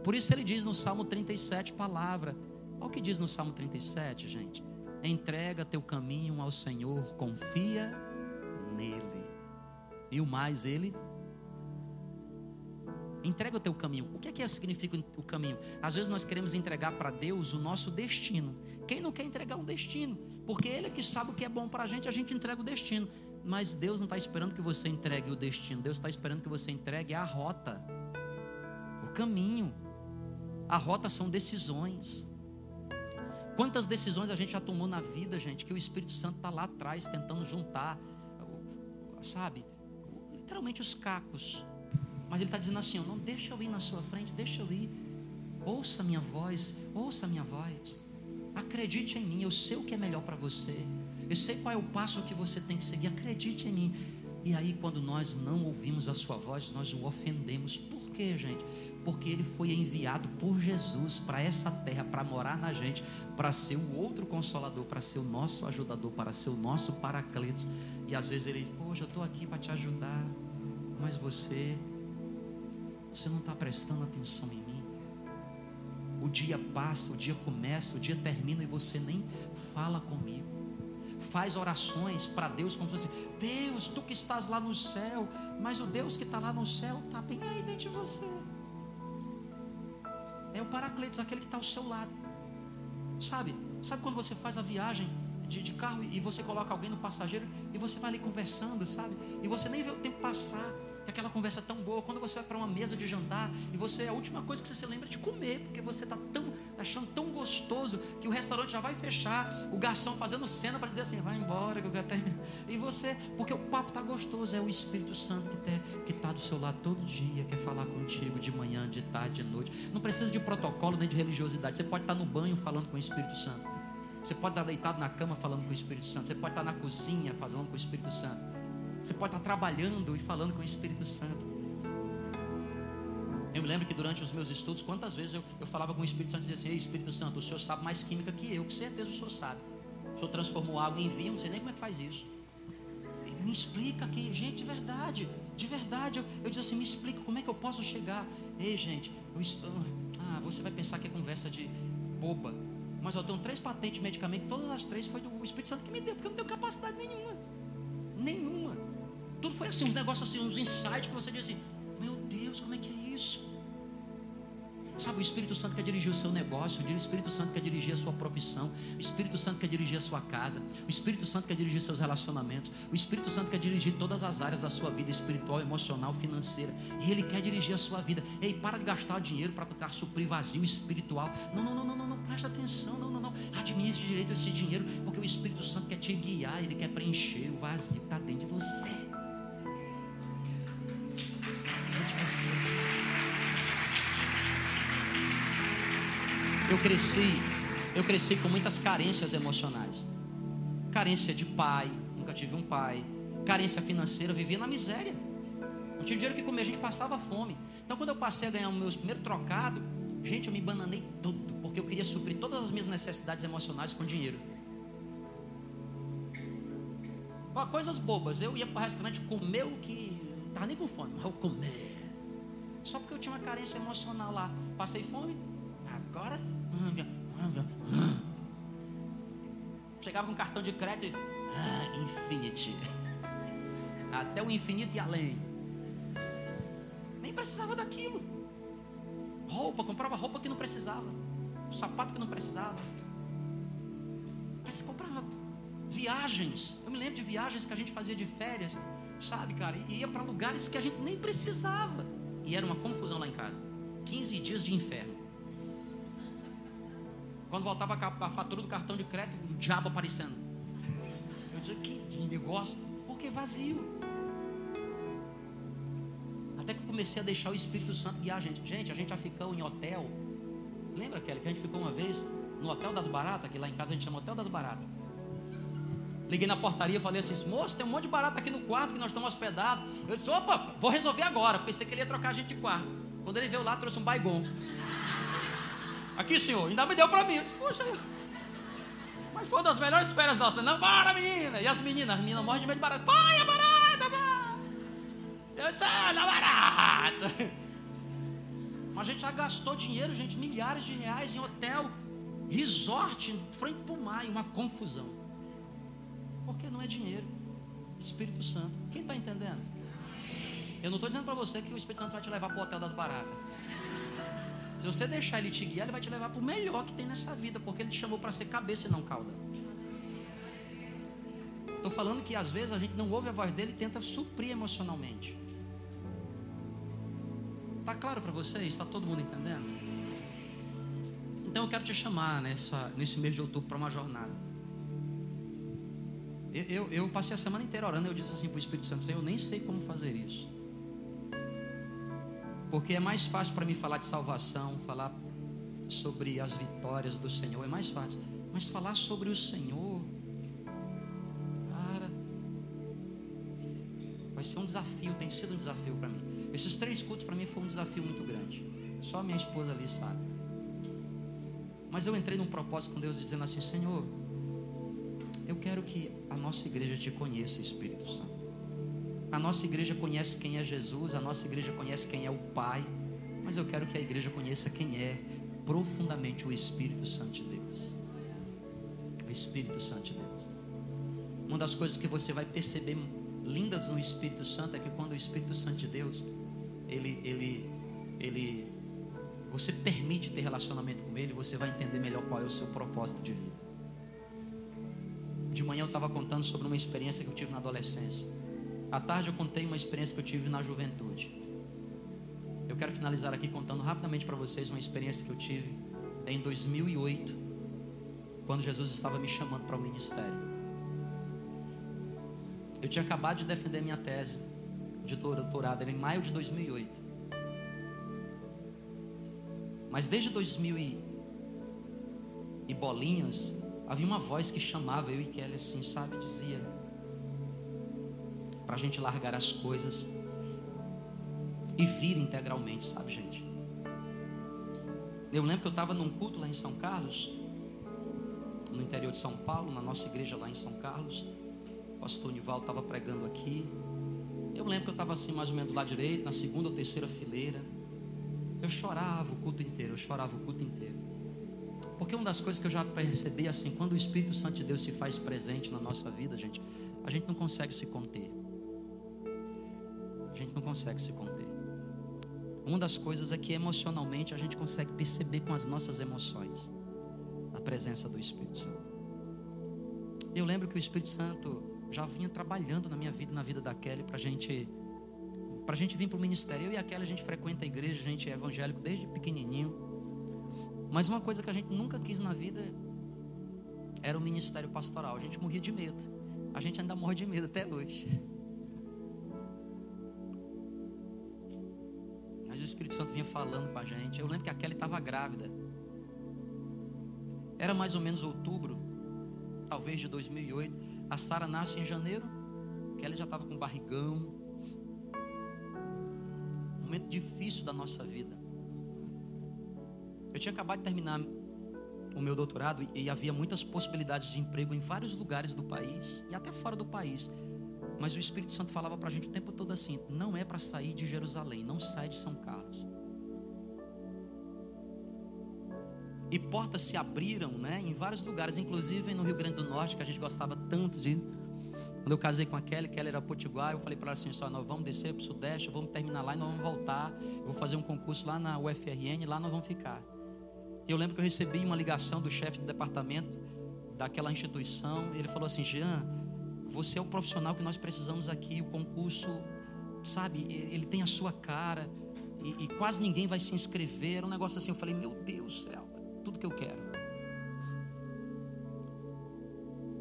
Por isso ele diz no Salmo 37, palavra: Olha o que diz no Salmo 37, gente. Entrega teu caminho ao Senhor, confia nele. E o mais ele Entrega o teu caminho. O que é que significa o caminho? Às vezes nós queremos entregar para Deus o nosso destino. Quem não quer entregar um destino? Porque Ele é que sabe o que é bom para a gente, a gente entrega o destino. Mas Deus não está esperando que você entregue o destino. Deus está esperando que você entregue a rota, o caminho. A rota são decisões. Quantas decisões a gente já tomou na vida, gente, que o Espírito Santo está lá atrás tentando juntar, sabe? Literalmente os cacos. Mas ele está dizendo assim: não deixa eu ir na sua frente, deixa eu ir. Ouça minha voz, ouça minha voz. Acredite em mim, eu sei o que é melhor para você. Eu sei qual é o passo que você tem que seguir. Acredite em mim. E aí, quando nós não ouvimos a Sua voz, nós o ofendemos. Por quê, gente? Porque ele foi enviado por Jesus para essa terra, para morar na gente, para ser o outro consolador, para ser o nosso ajudador, para ser o nosso paracletos. E às vezes ele, poxa, eu estou aqui para te ajudar, mas você, você não está prestando atenção em mim. O dia passa, o dia começa, o dia termina e você nem fala comigo faz orações para Deus como se fosse Deus, tu que estás lá no céu, mas o Deus que está lá no céu está bem aí dentro de você. É o Paracletos, aquele que está ao seu lado. Sabe? Sabe quando você faz a viagem de, de carro e você coloca alguém no passageiro e você vai ali conversando, sabe? E você nem vê o tempo passar aquela conversa é tão boa, quando você vai para uma mesa de jantar e você a última coisa que você se lembra é de comer, porque você está tão achando tão gostoso que o restaurante já vai fechar, o garçom fazendo cena para dizer assim, vai embora que eu quero terminar. E você, porque o papo está gostoso, é o Espírito Santo que está do seu lado todo dia, quer falar contigo de manhã, de tarde, de noite. Não precisa de protocolo nem de religiosidade. Você pode estar tá no banho falando com o Espírito Santo. Você pode estar tá deitado na cama falando com o Espírito Santo. Você pode estar tá na cozinha falando com o Espírito Santo. Você pode estar trabalhando e falando com o Espírito Santo. Eu me lembro que durante os meus estudos, quantas vezes eu, eu falava com o Espírito Santo e dizia assim: Ei, Espírito Santo, o Senhor sabe mais química que eu, com certeza o Senhor sabe. O Senhor transformou água em vinho, não sei nem como é que faz isso. Ele me explica aqui, gente, de verdade, de verdade. Eu, eu disse assim: me explica como é que eu posso chegar. Ei, gente, eu estou. Ah, você vai pensar que é conversa de boba. Mas eu tenho três patentes de medicamento, todas as três foi do Espírito Santo que me deu, porque eu não tenho capacidade nenhuma. Nenhuma. Tudo foi assim, uns negócios assim, uns insights que você diz assim: Meu Deus, como é que é isso? Sabe, o Espírito Santo quer dirigir o seu negócio, o Espírito Santo quer dirigir a sua profissão, o Espírito Santo quer dirigir a sua casa, o Espírito Santo quer dirigir seus relacionamentos, o Espírito Santo quer dirigir todas as áreas da sua vida espiritual, emocional, financeira. E Ele quer dirigir a sua vida. Ei, para de gastar dinheiro para tentar suprir vazio espiritual. Não, não, não, não, não, não, presta atenção, não, não, não. Administre direito esse dinheiro, porque o Espírito Santo quer te guiar, Ele quer preencher o vazio que está dentro de você. Você. Eu cresci, eu cresci com muitas carências emocionais. Carência de pai, nunca tive um pai. Carência financeira, eu vivia na miséria. Não tinha dinheiro que comer, a gente passava fome. Então, quando eu passei a ganhar o meu primeiro trocado, gente, eu me bananei tudo, porque eu queria suprir todas as minhas necessidades emocionais com dinheiro. Coisas bobas, eu ia para o restaurante comer o que. Estava nem com fome, mas eu comer. Só porque eu tinha uma carência emocional lá. Passei fome? Agora. Chegava com cartão de crédito. Ah, infinity. Até o infinito e além. Nem precisava daquilo. Roupa, comprava roupa que não precisava. Sapato que não precisava. Mas comprava viagens. Eu me lembro de viagens que a gente fazia de férias, sabe, cara? E ia para lugares que a gente nem precisava. E era uma confusão lá em casa. 15 dias de inferno. Quando voltava a fatura do cartão de crédito, o diabo aparecendo. Eu disse, que negócio? Porque vazio. Até que eu comecei a deixar o Espírito Santo guiar a gente. Gente, a gente já ficou em hotel. Lembra, Kelly, que a gente ficou uma vez no Hotel das Baratas, que lá em casa a gente chama Hotel das Baratas. Liguei na portaria falei assim: moço, tem um monte de barata aqui no quarto que nós estamos hospedados. Eu disse: opa, vou resolver agora. Pensei que ele ia trocar a gente de quarto. Quando ele veio lá, trouxe um baigon. Aqui, senhor, ainda me deu para mim. Eu disse: poxa, mas foi uma das melhores férias nossas. Não, bora, menina. E as meninas, as meninas morrem de medo de barata. Pai, é barata, barata. Eu disse: ah, não barata. Mas a gente já gastou dinheiro, gente, milhares de reais em hotel, resort, frente para o mar, uma confusão. Porque não é dinheiro. Espírito Santo. Quem está entendendo? Eu não estou dizendo para você que o Espírito Santo vai te levar para o hotel das baratas. Se você deixar ele te guiar, ele vai te levar para o melhor que tem nessa vida, porque ele te chamou para ser cabeça e não cauda. Estou falando que às vezes a gente não ouve a voz dele e tenta suprir emocionalmente. Está claro para vocês? Está todo mundo entendendo? Então eu quero te chamar nessa, nesse mês de outubro para uma jornada. Eu, eu, eu, passei a semana inteira orando. Eu disse assim para o Espírito Santo: Senhor, eu nem sei como fazer isso. Porque é mais fácil para mim falar de salvação, falar sobre as vitórias do Senhor, é mais fácil. Mas falar sobre o Senhor, cara, Vai ser um desafio, tem sido um desafio para mim. Esses três cultos para mim foi um desafio muito grande. Só minha esposa ali sabe. Mas eu entrei num propósito com Deus dizendo assim: Senhor, eu quero que a nossa igreja te conheça, Espírito Santo. A nossa igreja conhece quem é Jesus, a nossa igreja conhece quem é o Pai, mas eu quero que a igreja conheça quem é profundamente o Espírito Santo de Deus. O Espírito Santo de Deus. Uma das coisas que você vai perceber lindas no Espírito Santo é que quando o Espírito Santo de Deus, ele, ele, ele, você permite ter relacionamento com ele, você vai entender melhor qual é o seu propósito de vida. De manhã eu estava contando sobre uma experiência que eu tive na adolescência. À tarde eu contei uma experiência que eu tive na juventude. Eu quero finalizar aqui contando rapidamente para vocês uma experiência que eu tive em 2008, quando Jesus estava me chamando para o ministério. Eu tinha acabado de defender minha tese de doutorado, era em maio de 2008. Mas desde 2000 e, e bolinhas, havia uma voz que chamava eu e Kelly assim, sabe? Dizia para a gente largar as coisas e vir integralmente, sabe, gente? Eu lembro que eu estava num culto lá em São Carlos, no interior de São Paulo, na nossa igreja lá em São Carlos pastor Nivaldo estava pregando aqui. Eu lembro que eu estava assim, mais ou menos do lado direito, na segunda ou terceira fileira. Eu chorava o culto inteiro, eu chorava o culto inteiro. Porque uma das coisas que eu já percebi assim, quando o Espírito Santo de Deus se faz presente na nossa vida, gente, a gente não consegue se conter. A gente não consegue se conter. Uma das coisas é que emocionalmente a gente consegue perceber com as nossas emoções a presença do Espírito Santo. Eu lembro que o Espírito Santo já vinha trabalhando na minha vida, na vida da Kelly, para gente, a gente vir para o ministério. Eu e a Kelly, a gente frequenta a igreja, a gente é evangélico desde pequenininho. Mas uma coisa que a gente nunca quis na vida era o ministério pastoral. A gente morria de medo. A gente ainda morre de medo até hoje. Mas o Espírito Santo vinha falando com a gente. Eu lembro que a Kelly estava grávida. Era mais ou menos outubro, talvez de 2008. A Sara nasce em janeiro, Kelly já estava com barrigão. Um momento difícil da nossa vida. Eu tinha acabado de terminar o meu doutorado e, havia muitas possibilidades de emprego em vários lugares do país e até fora do país. Mas o Espírito Santo falava para a gente o tempo todo assim: não é para sair de Jerusalém, não sai de São Carlos. E portas se abriram, né, em vários lugares, inclusive no Rio Grande do Norte, que a gente gostava tanto de. Quando eu casei com a Kelly, Kelly era potiguar, eu falei para ela assim: só nós vamos descer para o Sudeste, vamos terminar lá e nós vamos voltar. Eu vou fazer um concurso lá na UFRN, lá nós vamos ficar. Eu lembro que eu recebi uma ligação do chefe do departamento daquela instituição. Ele falou assim: Jean, você é o profissional que nós precisamos aqui. O concurso, sabe, ele tem a sua cara e, e quase ninguém vai se inscrever. Era um negócio assim. Eu falei: Meu Deus do céu tudo que eu quero.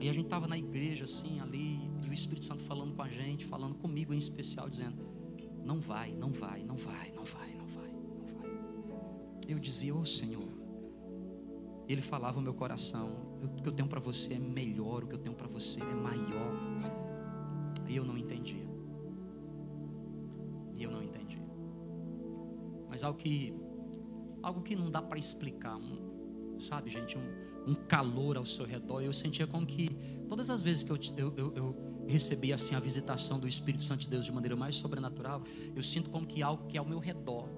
E a gente estava na igreja assim, ali, e o Espírito Santo falando com a gente, falando comigo em especial, dizendo: Não vai, não vai, não vai, não vai, não vai, não vai. Eu dizia: Ô oh, Senhor. Ele falava no meu coração: O que eu tenho para você é melhor, o que eu tenho para você é maior. E eu não entendia. E eu não entendia. Mas algo que algo que não dá para explicar, um, sabe, gente, um, um calor ao seu redor. Eu sentia como que todas as vezes que eu, eu, eu, eu recebi assim a visitação do Espírito Santo de Deus de maneira mais sobrenatural, eu sinto como que algo que é ao meu redor,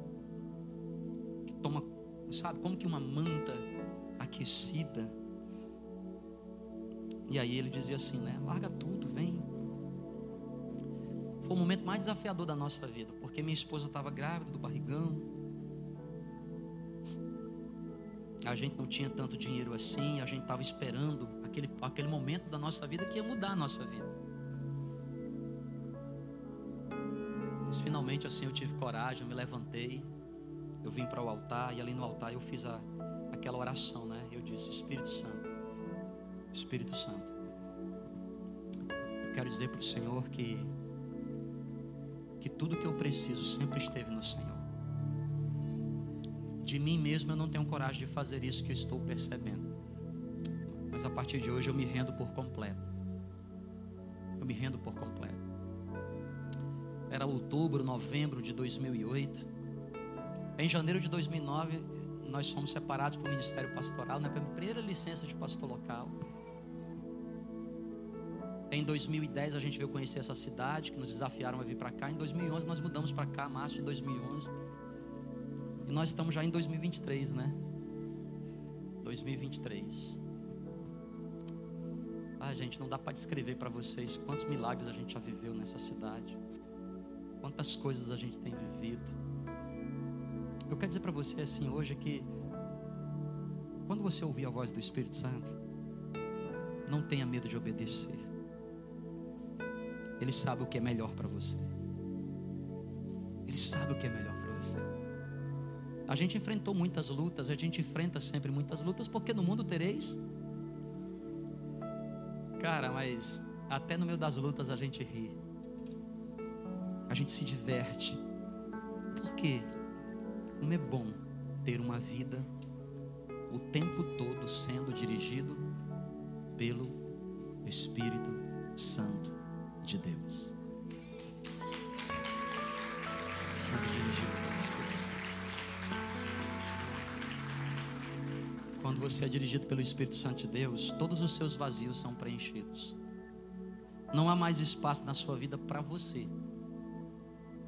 que toma, sabe, como que uma manta aquecida. E aí ele dizia assim, né? Larga tudo, vem. Foi o momento mais desafiador da nossa vida, porque minha esposa estava grávida do barrigão. a gente não tinha tanto dinheiro assim, a gente estava esperando aquele, aquele momento da nossa vida que ia mudar a nossa vida. Mas finalmente assim eu tive coragem, eu me levantei, eu vim para o altar e ali no altar eu fiz a, aquela oração, né? Eu disse: Espírito Santo, Espírito Santo, eu quero dizer para o Senhor que que tudo que eu preciso sempre esteve no Senhor. De mim mesmo eu não tenho coragem de fazer isso que eu estou percebendo. Mas a partir de hoje eu me rendo por completo. Eu me rendo por completo. era outubro, novembro de 2008. Em janeiro de 2009, nós fomos separados para o Ministério Pastoral, na primeira licença de pastor local. Em 2010 a gente veio conhecer essa cidade, que nos desafiaram a vir para cá. Em 2011 nós mudamos para cá, março de 2011. E nós estamos já em 2023, né? 2023. Ah, gente, não dá para descrever para vocês quantos milagres a gente já viveu nessa cidade. Quantas coisas a gente tem vivido. Eu quero dizer para você assim hoje que quando você ouvir a voz do Espírito Santo, não tenha medo de obedecer. Ele sabe o que é melhor para você. Ele sabe o que é melhor para você. A gente enfrentou muitas lutas, a gente enfrenta sempre muitas lutas, porque no mundo tereis. Cara, mas até no meio das lutas a gente ri. A gente se diverte. Por quê? Como é bom ter uma vida o tempo todo sendo dirigido pelo Espírito Santo de Deus. Sempre dirigido pelo Espírito Santo. Quando você é dirigido pelo Espírito Santo de Deus, todos os seus vazios são preenchidos. Não há mais espaço na sua vida para você.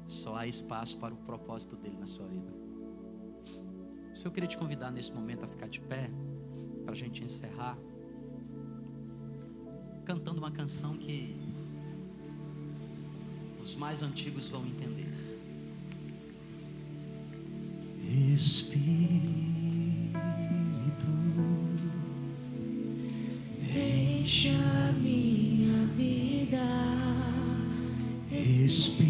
Só há espaço para o propósito dele na sua vida. Se eu queria te convidar nesse momento a ficar de pé, para a gente encerrar, cantando uma canção que os mais antigos vão entender. Espírito, enche a minha vida. Espírito,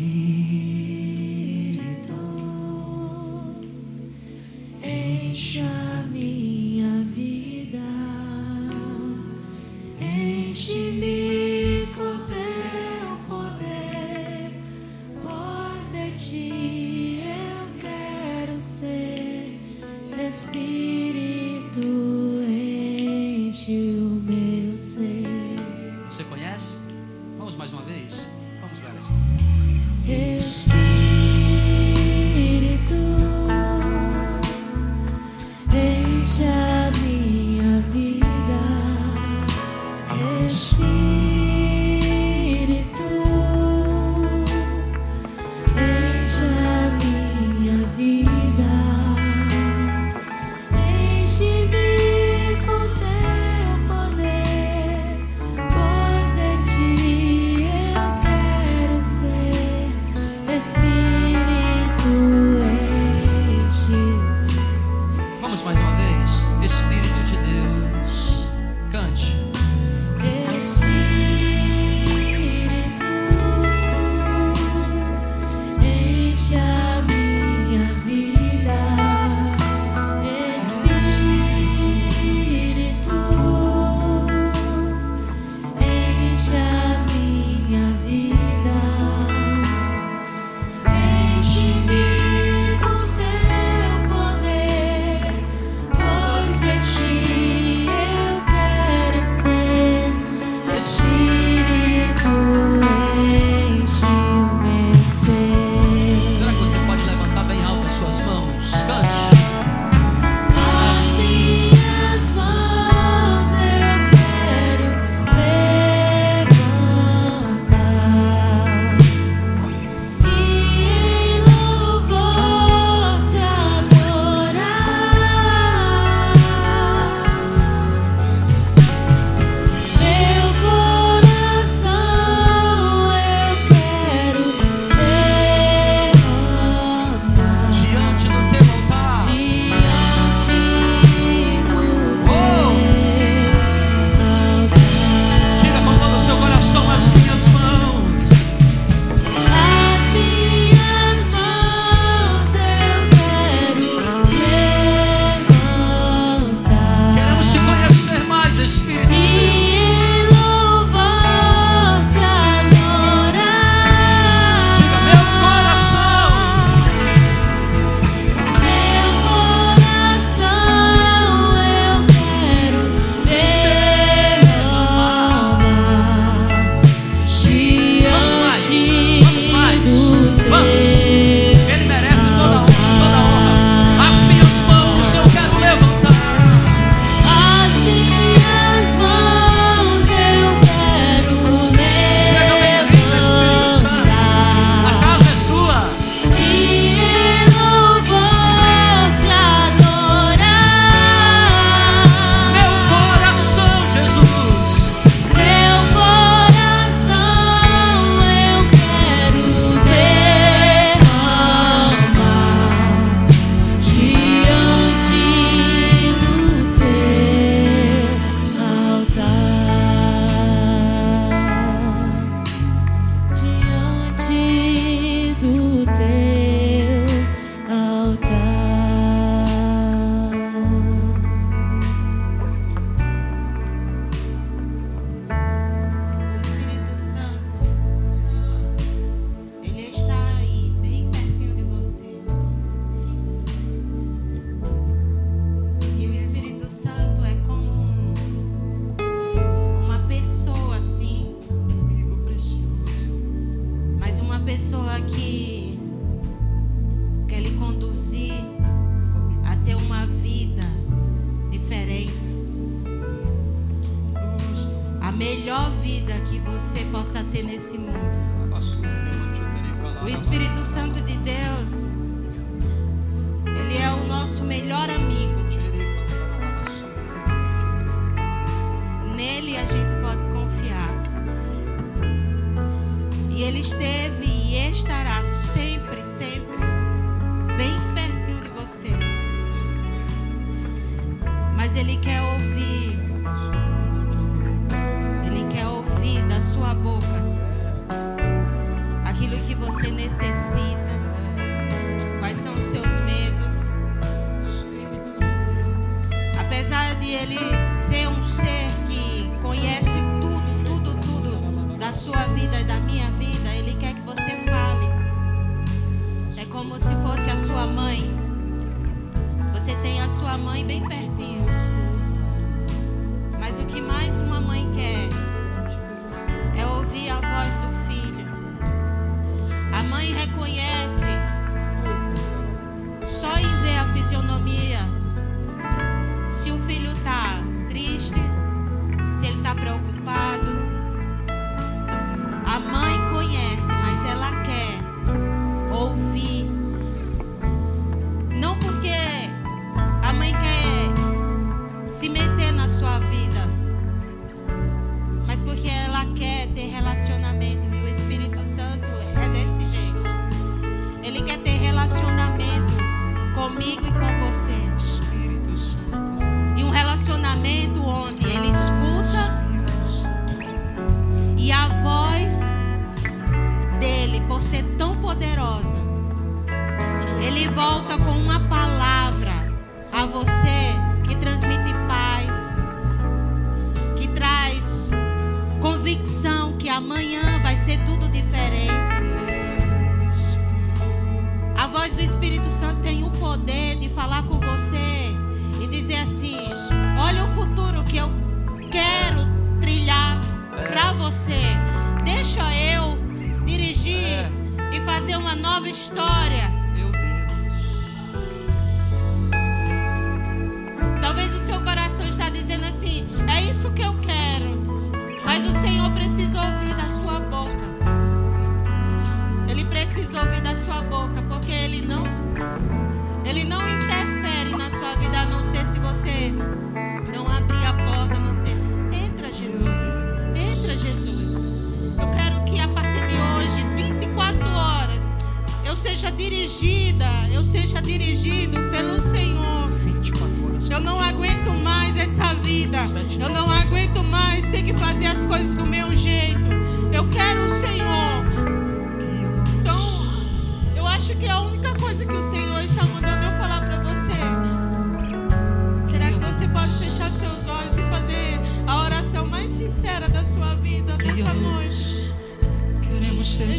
sunshine.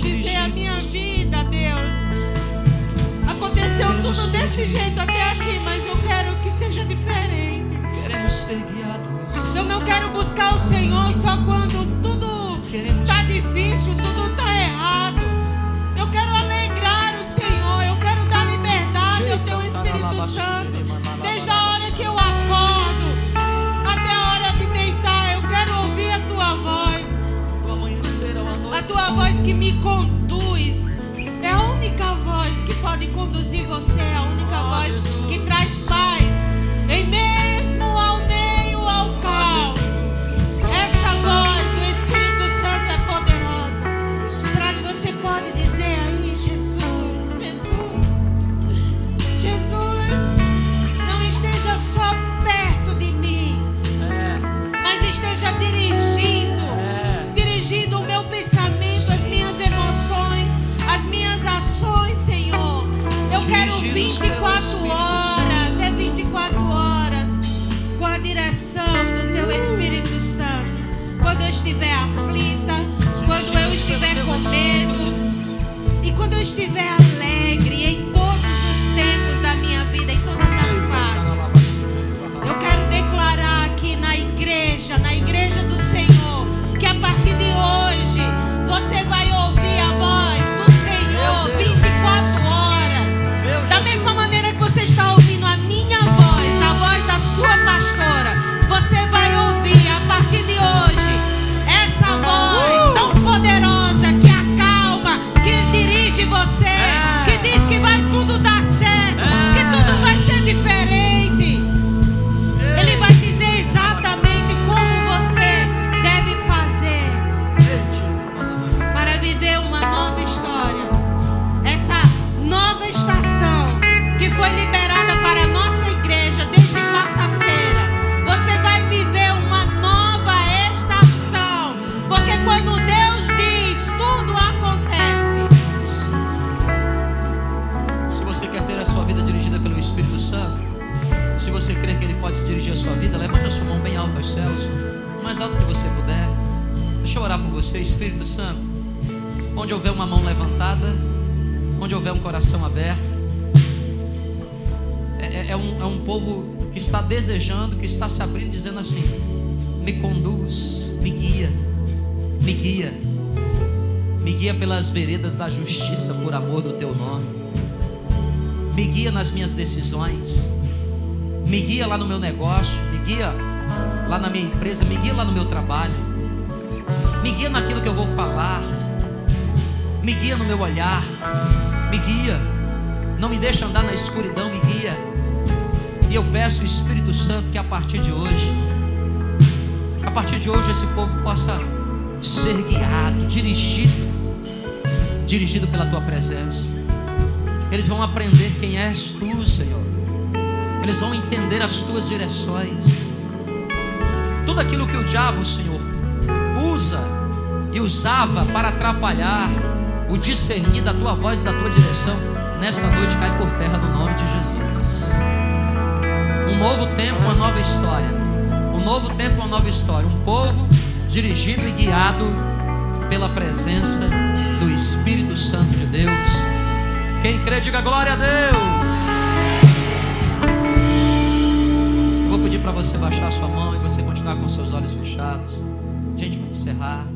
dizer a minha vida, Deus. Aconteceu tudo desse jeito até aqui, mas eu quero que seja diferente. Queremos ser guiados. Eu não quero buscar o Senhor só quando tudo está difícil, tudo está errado. Eu quero alegrar o Senhor, eu quero dar liberdade ao teu tá Espírito Santo. conduz. É a única voz que pode conduzir você, é a única oh, voz que traz. 24 horas, é 24 horas com a direção do teu Espírito Santo. Quando eu estiver aflita, quando eu estiver com medo e quando eu estiver alegre em todos os tempos da minha vida, em todas as fases. Eu quero declarar aqui na igreja, na igreja do Senhor, que a partir de hoje está você, Espírito Santo. Onde houver uma mão levantada, onde houver um coração aberto, é, é- é um, é um povo que está desejando, que está se abrindo, dizendo assim: me conduz, me guia, me guia, me guia pelas veredas da justiça por amor do teu nome, me guia nas minhas decisões, me guia lá no meu negócio, me guia lá na minha empresa, me guia lá no meu trabalho, me guia naquilo que eu vou falar, me guia no meu olhar, me guia, não me deixa andar na escuridão, me guia. E eu peço, Espírito Santo, que a partir de hoje, a partir de hoje, esse povo possa ser guiado, dirigido, dirigido pela tua presença. Eles vão aprender quem és tu, Senhor. Eles vão entender as tuas direções. Tudo aquilo que o diabo, Senhor, usa e usava para atrapalhar o discernir da tua voz e da tua direção, nesta noite cai por terra no nome de Jesus. Um novo tempo, uma nova história. Um novo tempo, uma nova história. Um povo dirigido e guiado pela presença do Espírito Santo de Deus. Quem crê, diga glória a Deus. Eu vou pedir para você baixar sua mão e você continuar com seus olhos fechados. Gente vai encerrar.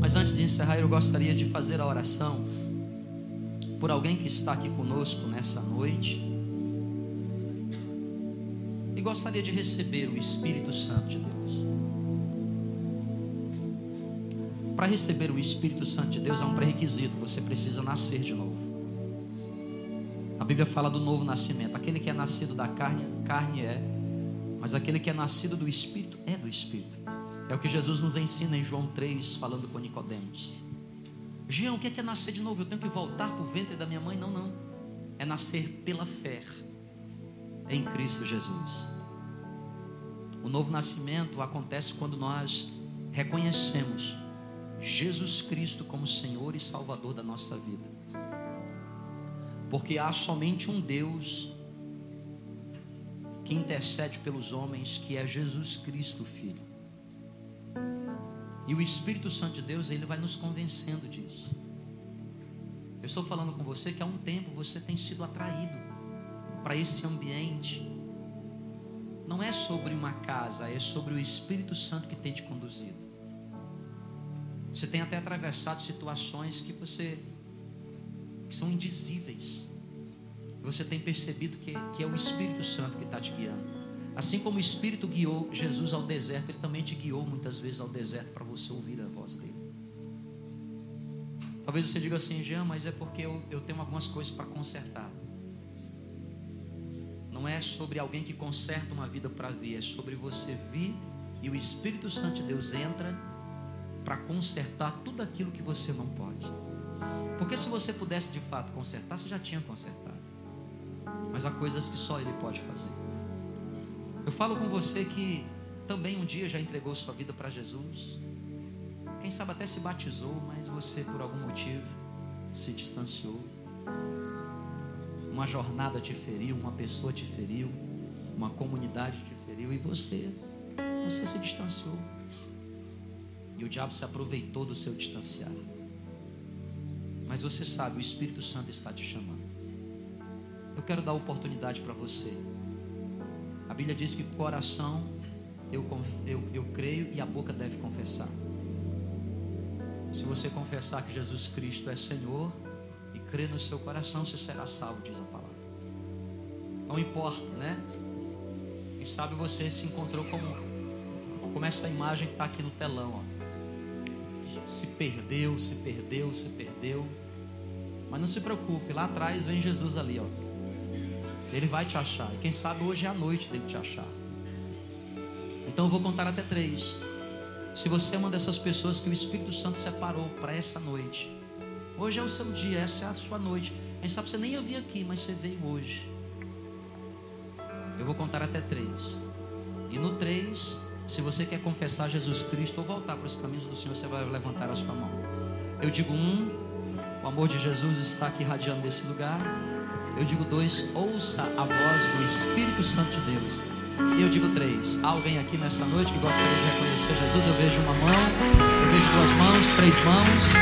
Mas antes de encerrar, eu gostaria de fazer a oração por alguém que está aqui conosco nessa noite e gostaria de receber o Espírito Santo de Deus. Para receber o Espírito Santo de Deus é um pré-requisito, você precisa nascer de novo. A Bíblia fala do novo nascimento. Aquele que é nascido da carne, carne é, mas aquele que é nascido do Espírito é do Espírito. É o que Jesus nos ensina em João 3, falando com Nicodemos. Jean, o que é, que é nascer de novo? Eu tenho que voltar para o ventre da minha mãe? Não, não. É nascer pela fé em Cristo Jesus. O novo nascimento acontece quando nós reconhecemos Jesus Cristo como Senhor e Salvador da nossa vida. Porque há somente um Deus que intercede pelos homens, que é Jesus Cristo, Filho. E o Espírito Santo de Deus, ele vai nos convencendo disso. Eu estou falando com você que há um tempo você tem sido atraído para esse ambiente. Não é sobre uma casa, é sobre o Espírito Santo que tem te conduzido. Você tem até atravessado situações que você que são indizíveis. Você tem percebido que, que é o Espírito Santo que está te guiando. Assim como o Espírito guiou Jesus ao deserto, Ele também te guiou muitas vezes ao deserto para você ouvir a voz dele. Talvez você diga assim, Jean, mas é porque eu, eu tenho algumas coisas para consertar. Não é sobre alguém que conserta uma vida para vir, é sobre você vir e o Espírito Santo de Deus entra para consertar tudo aquilo que você não pode. Porque se você pudesse de fato consertar, você já tinha consertado. Mas há coisas que só Ele pode fazer. Eu falo com você que também um dia já entregou sua vida para Jesus. Quem sabe até se batizou, mas você por algum motivo se distanciou. Uma jornada te feriu, uma pessoa te feriu, uma comunidade te feriu e você, você se distanciou. E o diabo se aproveitou do seu distanciar. Mas você sabe, o Espírito Santo está te chamando. Quero dar oportunidade para você. A Bíblia diz que o coração eu, eu, eu creio e a boca deve confessar. Se você confessar que Jesus Cristo é Senhor e crer no seu coração, você será salvo, diz a palavra. Não importa, né? Quem sabe você se encontrou como, como essa imagem que está aqui no telão, ó. Se perdeu, se perdeu, se perdeu. Mas não se preocupe, lá atrás vem Jesus ali, ó. Ele vai te achar. E quem sabe hoje é a noite dele te achar. Então eu vou contar até três. Se você é uma dessas pessoas que o Espírito Santo separou para essa noite, hoje é o seu dia, essa é a sua noite. Quem sabe você nem ia vir aqui, mas você veio hoje. Eu vou contar até três. E no três, se você quer confessar Jesus Cristo ou voltar para os caminhos do Senhor, você vai levantar a sua mão. Eu digo um, o amor de Jesus está aqui irradiando desse lugar. Eu digo dois, ouça a voz do Espírito Santo de Deus. E eu digo três, alguém aqui nessa noite que gostaria de reconhecer Jesus? Eu vejo uma mão, eu vejo duas mãos, três mãos.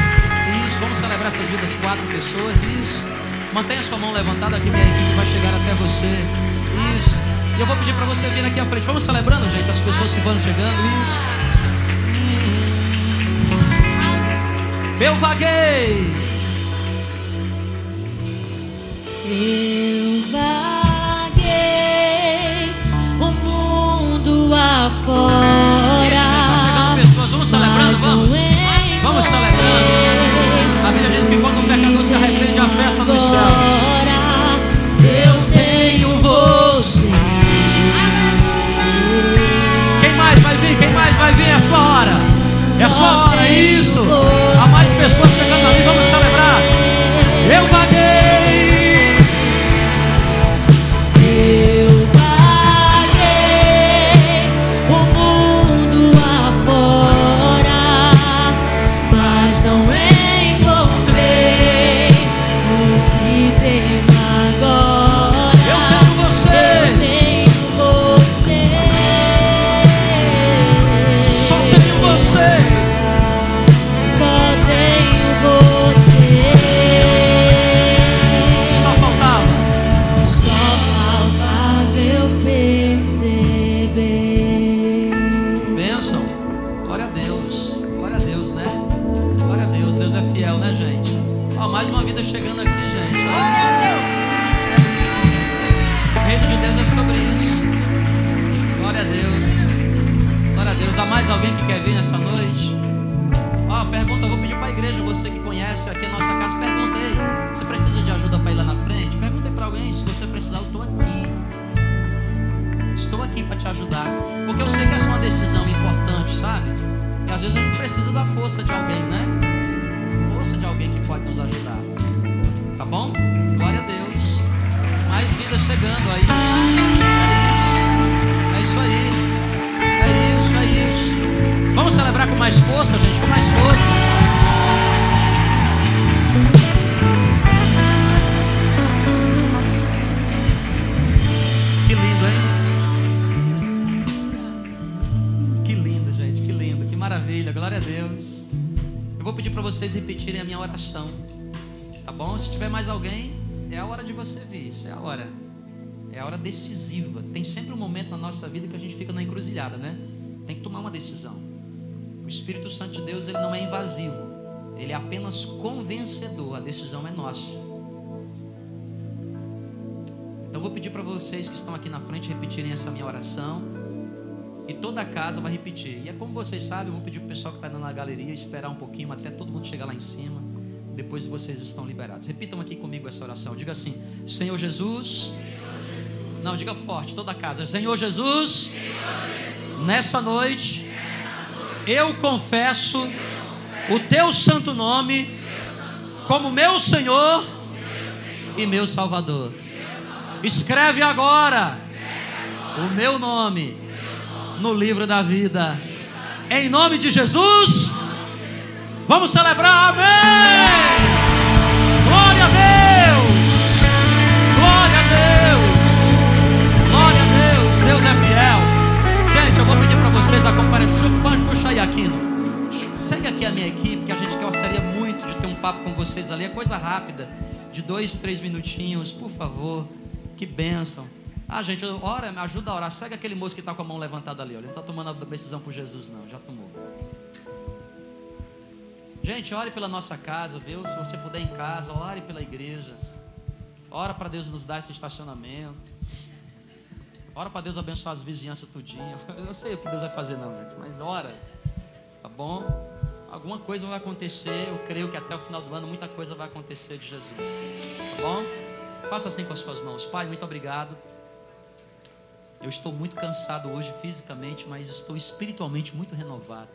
Isso, vamos celebrar essas vidas, quatro pessoas. Isso. Mantenha sua mão levantada que minha equipe vai chegar até você. Isso. E eu vou pedir para você vir aqui à frente. Vamos celebrando, gente, as pessoas que vão chegando. Isso. Eu vaguei. Eu vaguei o mundo afora. Isso, tá chegando pessoas. Vamos celebrando, vamos. não Vamos celebrando. A Bíblia diz que quando um pecador se arrepende, a festa dos céus. Eu tenho você. Quem mais vai vir? Quem mais vai vir? É a sua hora. É a sua hora, isso. Há mais pessoas chegando ali. Vamos celebrar. Eu vaguei. Convencedor. A decisão é nossa. Então vou pedir para vocês que estão aqui na frente repetirem essa minha oração. E toda a casa vai repetir. E é como vocês sabem, eu vou pedir para o pessoal que está na galeria esperar um pouquinho até todo mundo chegar lá em cima. Depois vocês estão liberados. Repitam aqui comigo essa oração. Diga assim: Senhor Jesus. Não, diga forte, toda a casa. Senhor Jesus, nessa noite, eu confesso o teu santo nome como meu Senhor e meu Salvador. Escreve agora o meu nome no livro da vida. Em nome de Jesus, vamos celebrar. Amém. Glória a Deus. Glória a Deus. Glória a Deus. Deus é fiel. Gente, eu vou pedir para vocês acompanharem. Pode puxar aí, Aquino. Segue aqui a minha equipe, que a gente gostaria muito de papo com vocês ali. É coisa rápida, de dois, três minutinhos, por favor. Que bênção. Ah, gente, ora, me ajuda a orar. Segue aquele moço que está com a mão levantada ali. Ele não está tomando a decisão por Jesus, não. Já tomou. Gente, ore pela nossa casa, viu? Se você puder em casa, ore pela igreja. Ora para Deus nos dar esse estacionamento. Ora para Deus abençoar as vizinhanças tudinho. Eu sei o que Deus vai fazer não, gente, mas ora. Tá bom? Alguma coisa vai acontecer. Eu creio que até o final do ano muita coisa vai acontecer de Jesus. Tá bom? Faça assim com as suas mãos. Pai, muito obrigado. Eu estou muito cansado hoje fisicamente, mas estou espiritualmente muito renovado.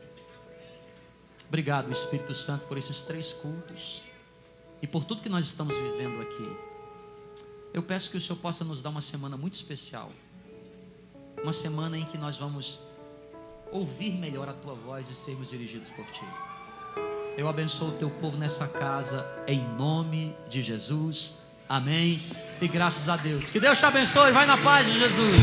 Obrigado, Espírito Santo, por esses três cultos e por tudo que nós estamos vivendo aqui. Eu peço que o Senhor possa nos dar uma semana muito especial. Uma semana em que nós vamos ouvir melhor a tua voz e sermos dirigidos por ti. Eu abençoo o teu povo nessa casa, em nome de Jesus. Amém E graças a Deus. Que Deus te abençoe. Vai na paz de Jesus.